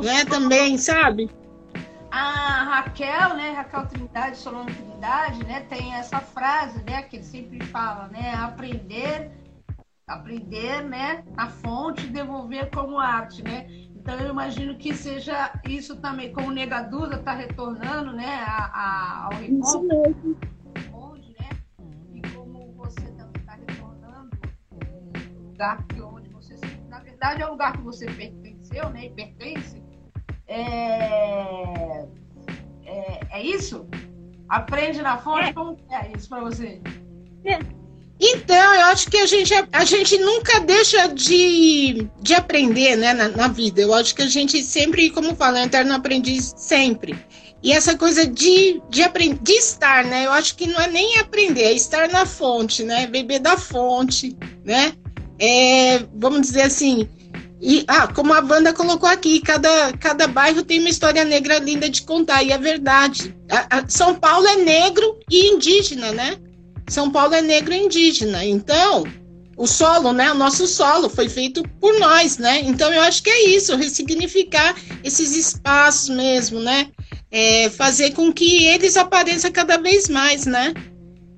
Né, também, sabe? A Raquel, né, Raquel Trindade, Solano Trindade, né, tem essa frase, né, que ele sempre fala, né, aprender, aprender, né, a fonte, devolver como arte, né. Então eu imagino que seja isso também, como Negaduda está retornando, né, a, a, ao encontro, onde, né, e como você também está retornando, lugar que onde você universidade é o lugar que você pertenceu, né? E pertence. É, é, é isso? Aprende na fonte? É. Como é isso para você? É. Então, eu acho que a gente, a gente nunca deixa de, de aprender né, na, na vida. Eu acho que a gente sempre, como fala, é eterno aprendiz sempre. E essa coisa de, de, aprender, de estar, né? Eu acho que não é nem aprender, é estar na fonte, né? Beber da fonte, né? É, vamos dizer assim. E, ah, como a banda colocou aqui, cada, cada bairro tem uma história negra linda de contar, e é verdade. A, a São Paulo é negro e indígena, né? São Paulo é negro e indígena. Então, o solo, né? O nosso solo foi feito por nós, né? Então eu acho que é isso, ressignificar esses espaços mesmo, né? é, fazer com que eles apareçam cada vez mais, né?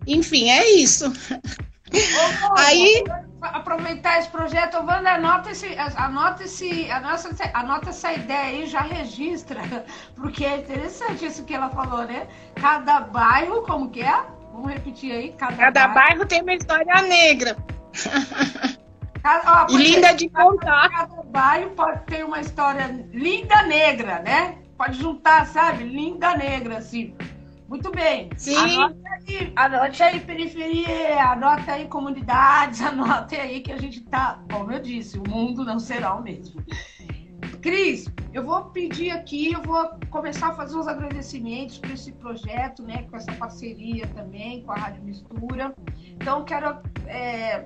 Enfim, é isso. Ô, Aí aproveitar esse projeto, Wanda, anota esse, anota esse, anota, anota essa ideia aí, já registra, porque é interessante isso que ela falou, né? Cada bairro, como que é? Vamos repetir aí. Cada, cada bairro... bairro... tem uma história negra. Cada, ó, linda de contar. Cada bairro pode ter uma história linda negra, né? pode juntar, sabe? Linda negra, assim. Muito bem. Sim. Anote aí, anote aí periferia, anote aí comunidades, anote aí que a gente tá, como eu disse, o mundo não será o mesmo. Cris, eu vou pedir aqui, eu vou começar a fazer os agradecimentos por esse projeto, né, com essa parceria também com a Rádio Mistura. Então, quero é,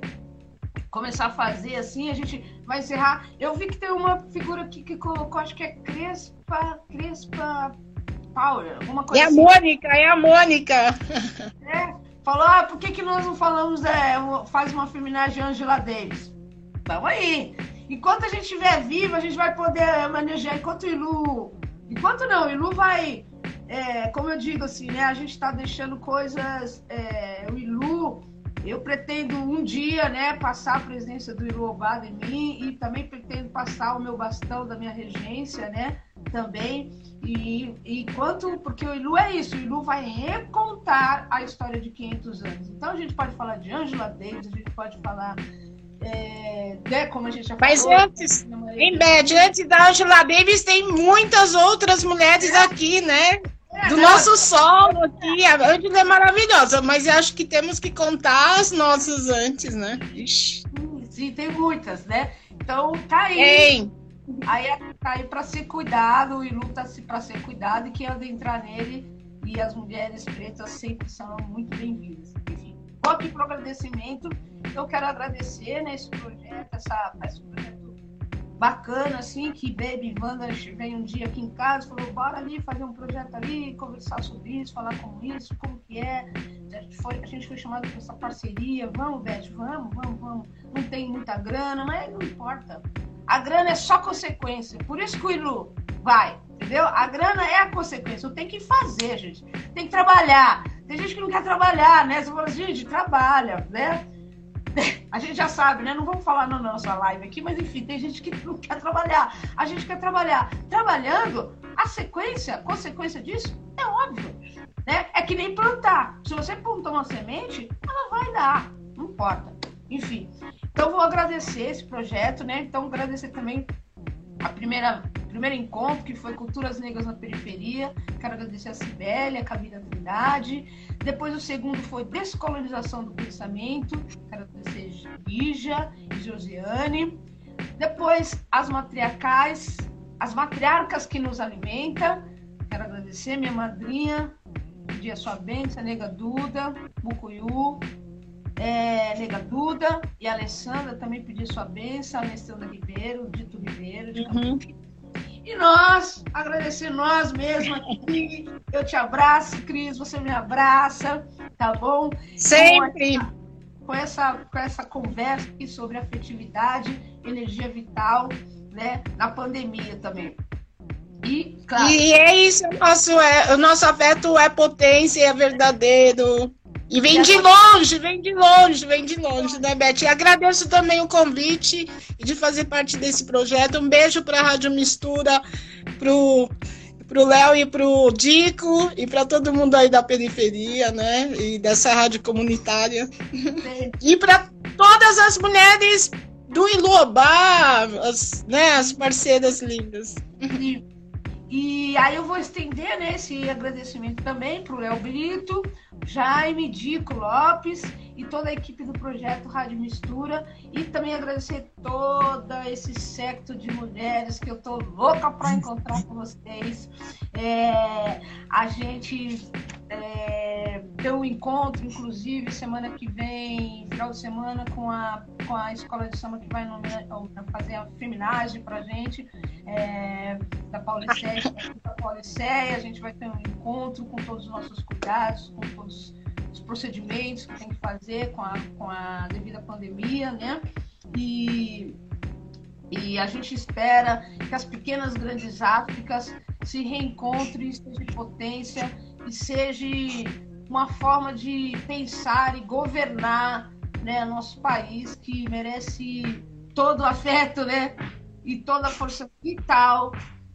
começar a fazer assim, a gente vai encerrar. Eu vi que tem uma figura aqui que colocou, acho que é Crespa, Crespa Power, alguma coisa É assim. a Mônica, é a Mônica. É, falou, ah, por que, que nós não falamos, é, faz uma homenagem a Angela Davis? Vamos aí. Enquanto a gente estiver vivo, a gente vai poder manejar. Enquanto o Ilu. Enquanto não, o Ilu vai. É, como eu digo assim, né? A gente está deixando coisas. É, o Ilu eu pretendo um dia, né, passar a presença do Iruobado em mim e também pretendo passar o meu bastão da minha regência, né, também. E, e quanto, porque o Ilu é isso, o Ilu vai recontar a história de 500 anos. Então a gente pode falar de Angela Davis, a gente pode falar é, né, como a gente já Mas falou. Mas antes, em Bed, antes da Angela Davis, tem muitas outras mulheres aqui, né? do nosso solo aqui. A Ângela é maravilhosa, mas eu acho que temos que contar as nossas antes, né? Ixi. Sim, tem muitas, né? Então tá aí. Aí tá aí para ser cuidado e luta para ser cuidado e quem adentrar nele e as mulheres pretas sempre são muito bem-vindas. Enfim, aqui para o agradecimento. Eu quero agradecer né, esse projeto, essa, esse projeto bacana, assim, que Baby Wanda veio um dia aqui em casa e falou, bora ali fazer um projeto ali, conversar sobre isso, falar como isso, como que é. A gente foi, a gente foi chamado para essa parceria, vamos, Beth, vamos, vamos, vamos. Não tem muita grana, mas não importa. A grana é só consequência. Por isso que o Ilu vai, entendeu? A grana é a consequência. Eu tenho que fazer, gente. Tem que trabalhar. Tem gente que não quer trabalhar, né? Você fala, assim, gente, trabalha, né? A gente já sabe, né? Não vamos falar na nossa live aqui, mas enfim, tem gente que não quer trabalhar. A gente quer trabalhar. Trabalhando, a sequência, a consequência disso é óbvio. Né? É que nem plantar. Se você plantar uma semente, ela vai dar. Não importa. Enfim. Então, vou agradecer esse projeto, né? Então, agradecer também a primeira primeiro encontro, que foi Culturas Negras na Periferia. Quero agradecer a Cibele, a Camila Trindade. Depois o segundo foi Descolonização do Pensamento. Quero agradecer Lígia e Josiane. Depois as matriarcais, as matriarcas que nos alimentam. Quero agradecer minha madrinha, pedir a sua bênção, Nega Duda, Mucuyu, é, Nega Duda e a Alessandra também pedir sua bênção, Alessandra Ribeiro, Dito Ribeiro, de uhum. E nós, agradecer nós mesmos aqui. Eu te abraço, Cris, você me abraça, tá bom? Sempre! Com essa, com essa conversa aqui sobre afetividade, energia vital, né? Na pandemia também. E, claro, e é isso, o nosso, é, o nosso afeto é potência, é verdadeiro. E vem de longe, vem de longe, vem de longe, né, Beth? E agradeço também o convite de fazer parte desse projeto. Um beijo para a Rádio Mistura, pro pro Léo e pro Dico e para todo mundo aí da periferia, né? E dessa rádio comunitária. E para todas as mulheres do Ilobá, as, né, as parceiras lindas. E, e aí eu vou estender né, esse agradecimento também para o Léo Brito, Jaime, Dico Lopes e toda a equipe do projeto Rádio Mistura. E também agradecer todo esse secto de mulheres que eu tô louca para encontrar com vocês. É, a gente é, ter um encontro, inclusive, semana que vem, final de semana, com a, com a escola de samba que vai fazer a feminagem para a gente, é, da Pauliceia, da Pauliceia. A gente vai ter um encontro com todos os nossos cuidados, com todos os procedimentos que tem que fazer com a, com a devida pandemia, né? E, e a gente espera que as pequenas grandes Áfricas se reencontrem, em potência e seja uma forma de pensar e governar né, nosso país que merece todo o afeto né, e toda a força vital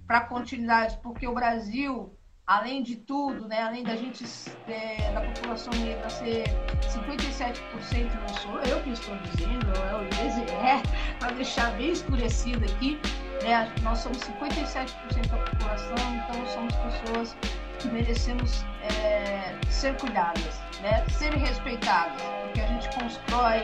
para a continuidade, porque o Brasil, além de tudo, né, além da gente, é, da população negra ser 57%, não sou eu que estou dizendo, é o IBGE, para deixar bem escurecido aqui, né, nós somos 57% da população, então somos pessoas que merecemos é, ser cuidadas, né? ser respeitadas, porque a gente constrói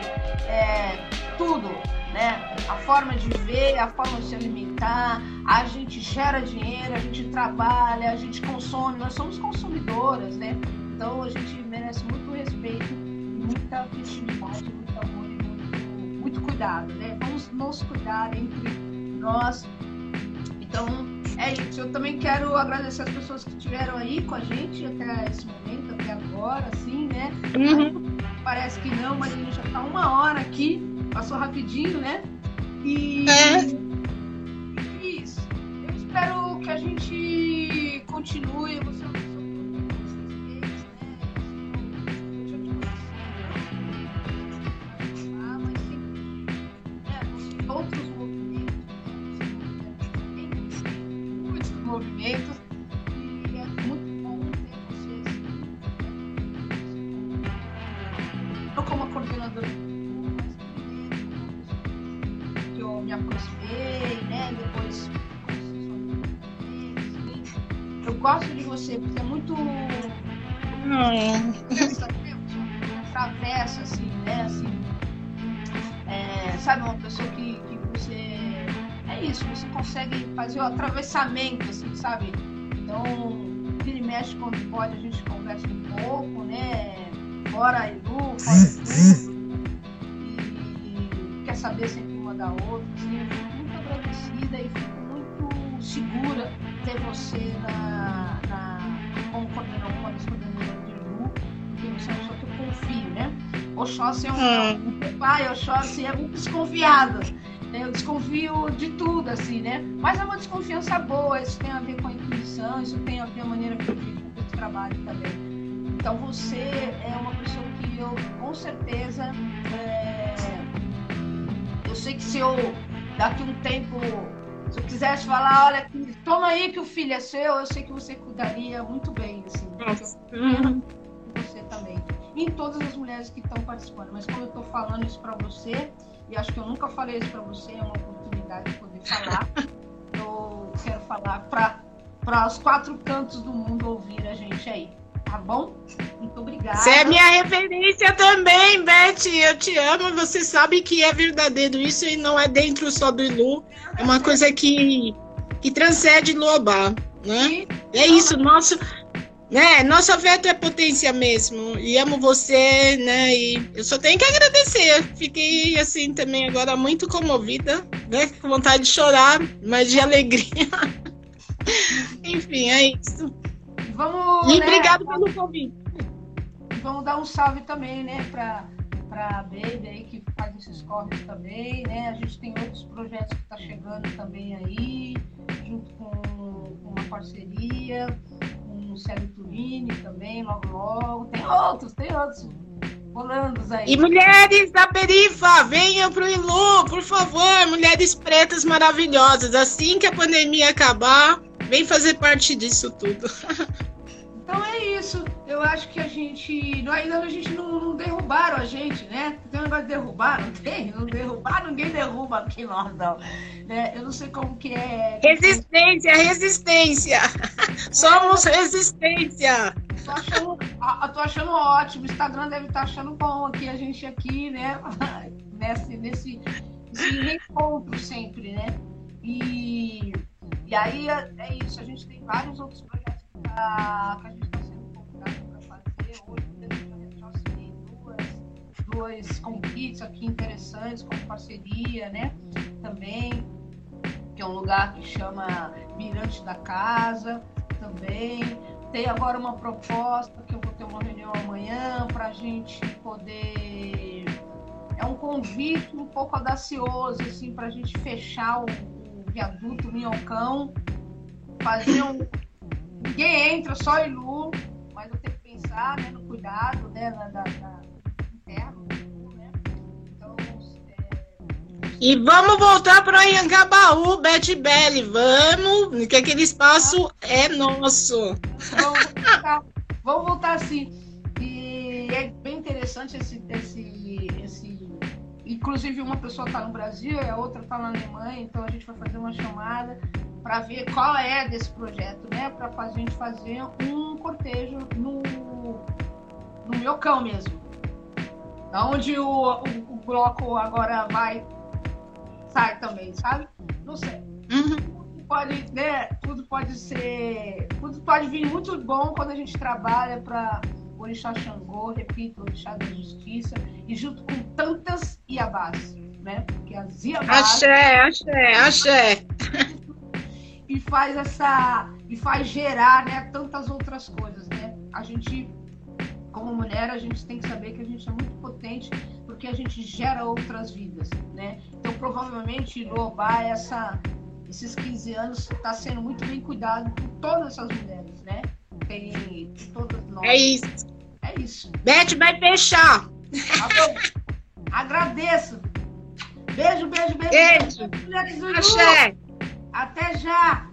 é, tudo, né? a forma de viver, a forma de se alimentar, a gente gera dinheiro, a gente trabalha, a gente consome, nós somos consumidoras, né? então a gente merece muito respeito, muita festividade, muito amor e muito, muito cuidado. Né? Vamos nos cuidar entre nós. Então, é isso. Eu também quero agradecer as pessoas que estiveram aí com a gente até esse momento, até agora, assim, né? Uhum. Parece que não, mas a gente já está uma hora aqui, passou rapidinho, né? E. É. Isso. Eu espero que a gente continue. Você me aproximei, né? Depois eu gosto de você, porque é muito. Travessa, assim, né? Assim, é, sabe, uma pessoa que, que você é isso, você consegue fazer o atravessamento, assim, sabe? Então, vira e mexe quando pode, a gente conversa um pouco, né? Fora a Edu, fora tudo. Da outra, assim, eu fico muito agradecida e fico muito segura ter você na, na como coordenadora, uma das coordenadoras de Edu, porque você é uma pessoa que eu confio, né? Oxóssi é um, hum. pai, Oxóssi é muito desconfiado. Eu desconfio de tudo, assim, né? Mas é uma desconfiança boa, isso tem a ver com a intuição, isso tem a ver com a maneira que eu trabalho também. Então você é uma pessoa que eu, com certeza, é... sei que se eu, daqui um tempo, se eu quisesse falar, olha, toma aí que o filho é seu, eu sei que você cuidaria muito bem, assim. Uhum. Você também. E em todas as mulheres que estão participando. Mas como eu estou falando isso para você, e acho que eu nunca falei isso para você, é uma oportunidade de poder falar. eu quero falar para os quatro cantos do mundo ouvir a gente aí. Tá bom? Muito obrigada. Você é minha referência também, Beth. Eu te amo. Você sabe que é verdadeiro isso e não é dentro só do Lu. É uma coisa que, que transcende Luobá. Né? É isso. Nosso, né? Nosso afeto é potência mesmo. E amo você, né? E eu só tenho que agradecer. Fiquei assim também agora muito comovida, né? Com vontade de chorar, mas de alegria. Enfim, é isso. Vamos, e né? obrigado pelo convite. Vamos dar um salve também, né, para para a Baby aí que faz esses corres também, né? A gente tem outros projetos que tá chegando também aí, junto com, com uma parceria com o Célio Turini também, logo logo. Tem outros, tem outros rolando aí. E mulheres da perifa, venham pro Ilu, por favor, mulheres pretas maravilhosas. Assim que a pandemia acabar, vem fazer parte disso tudo. Então é isso. Eu acho que a gente. Ainda a gente não, não derrubaram a gente, né? Tem um negócio de derrubar, não tem? Não derrubar, ninguém derruba aqui nós, não. Né? Eu não sei como que é. Resistência, resistência! Somos resistência! Tô achando, tô achando ótimo. O Instagram deve estar tá achando bom aqui, a gente aqui, né? Nesse, nesse, nesse reencontro sempre, né? E, e aí é, é isso, a gente tem vários outros projetos que a gente está sendo convidado para fazer. Hoje eu já assinei duas, dois convites aqui interessantes, como parceria, né? Também, que é um lugar que chama Mirante da Casa, também. Tem agora uma proposta que eu vou ter uma reunião amanhã para a gente poder. É um convite um pouco audacioso, assim, para a gente fechar o, o viaduto Minhocão, fazer um, Ninguém entra, só Ilu, mas eu tenho que pensar né, no cuidado né, interno. Né? Então, é... E vamos voltar para Anhangabaú, Bete Belli, vamos, que aquele espaço é nosso. Vamos voltar, vamos voltar sim. E é bem interessante esse, esse, esse inclusive uma pessoa está no Brasil e a outra está na Alemanha, então a gente vai fazer uma chamada para ver qual é desse projeto, né? Para a gente fazer um cortejo no, no Miocão mesmo. Onde o, o, o, bloco agora vai sai também, sabe? Não sei. Uhum. Tudo pode, né? Tudo pode ser. Tudo pode vir muito bom quando a gente trabalha para Orixá Xangô, repito, Orixá da Justiça, e junto com tantas Iabás, né? Porque as Iabás. Axé, axé, axé e faz essa e faz gerar né, tantas outras coisas, né? A gente como mulher a gente tem que saber que a gente é muito potente porque a gente gera outras vidas, né? Então provavelmente Lobá essa esses 15 anos está sendo muito bem cuidado por todas essas mulheres, né? Tem todas nós. É isso. É isso. Beth vai fechar. Tá Agradeço. Beijo, beijo, beijo. Beijo. beijo. Axé. Até já!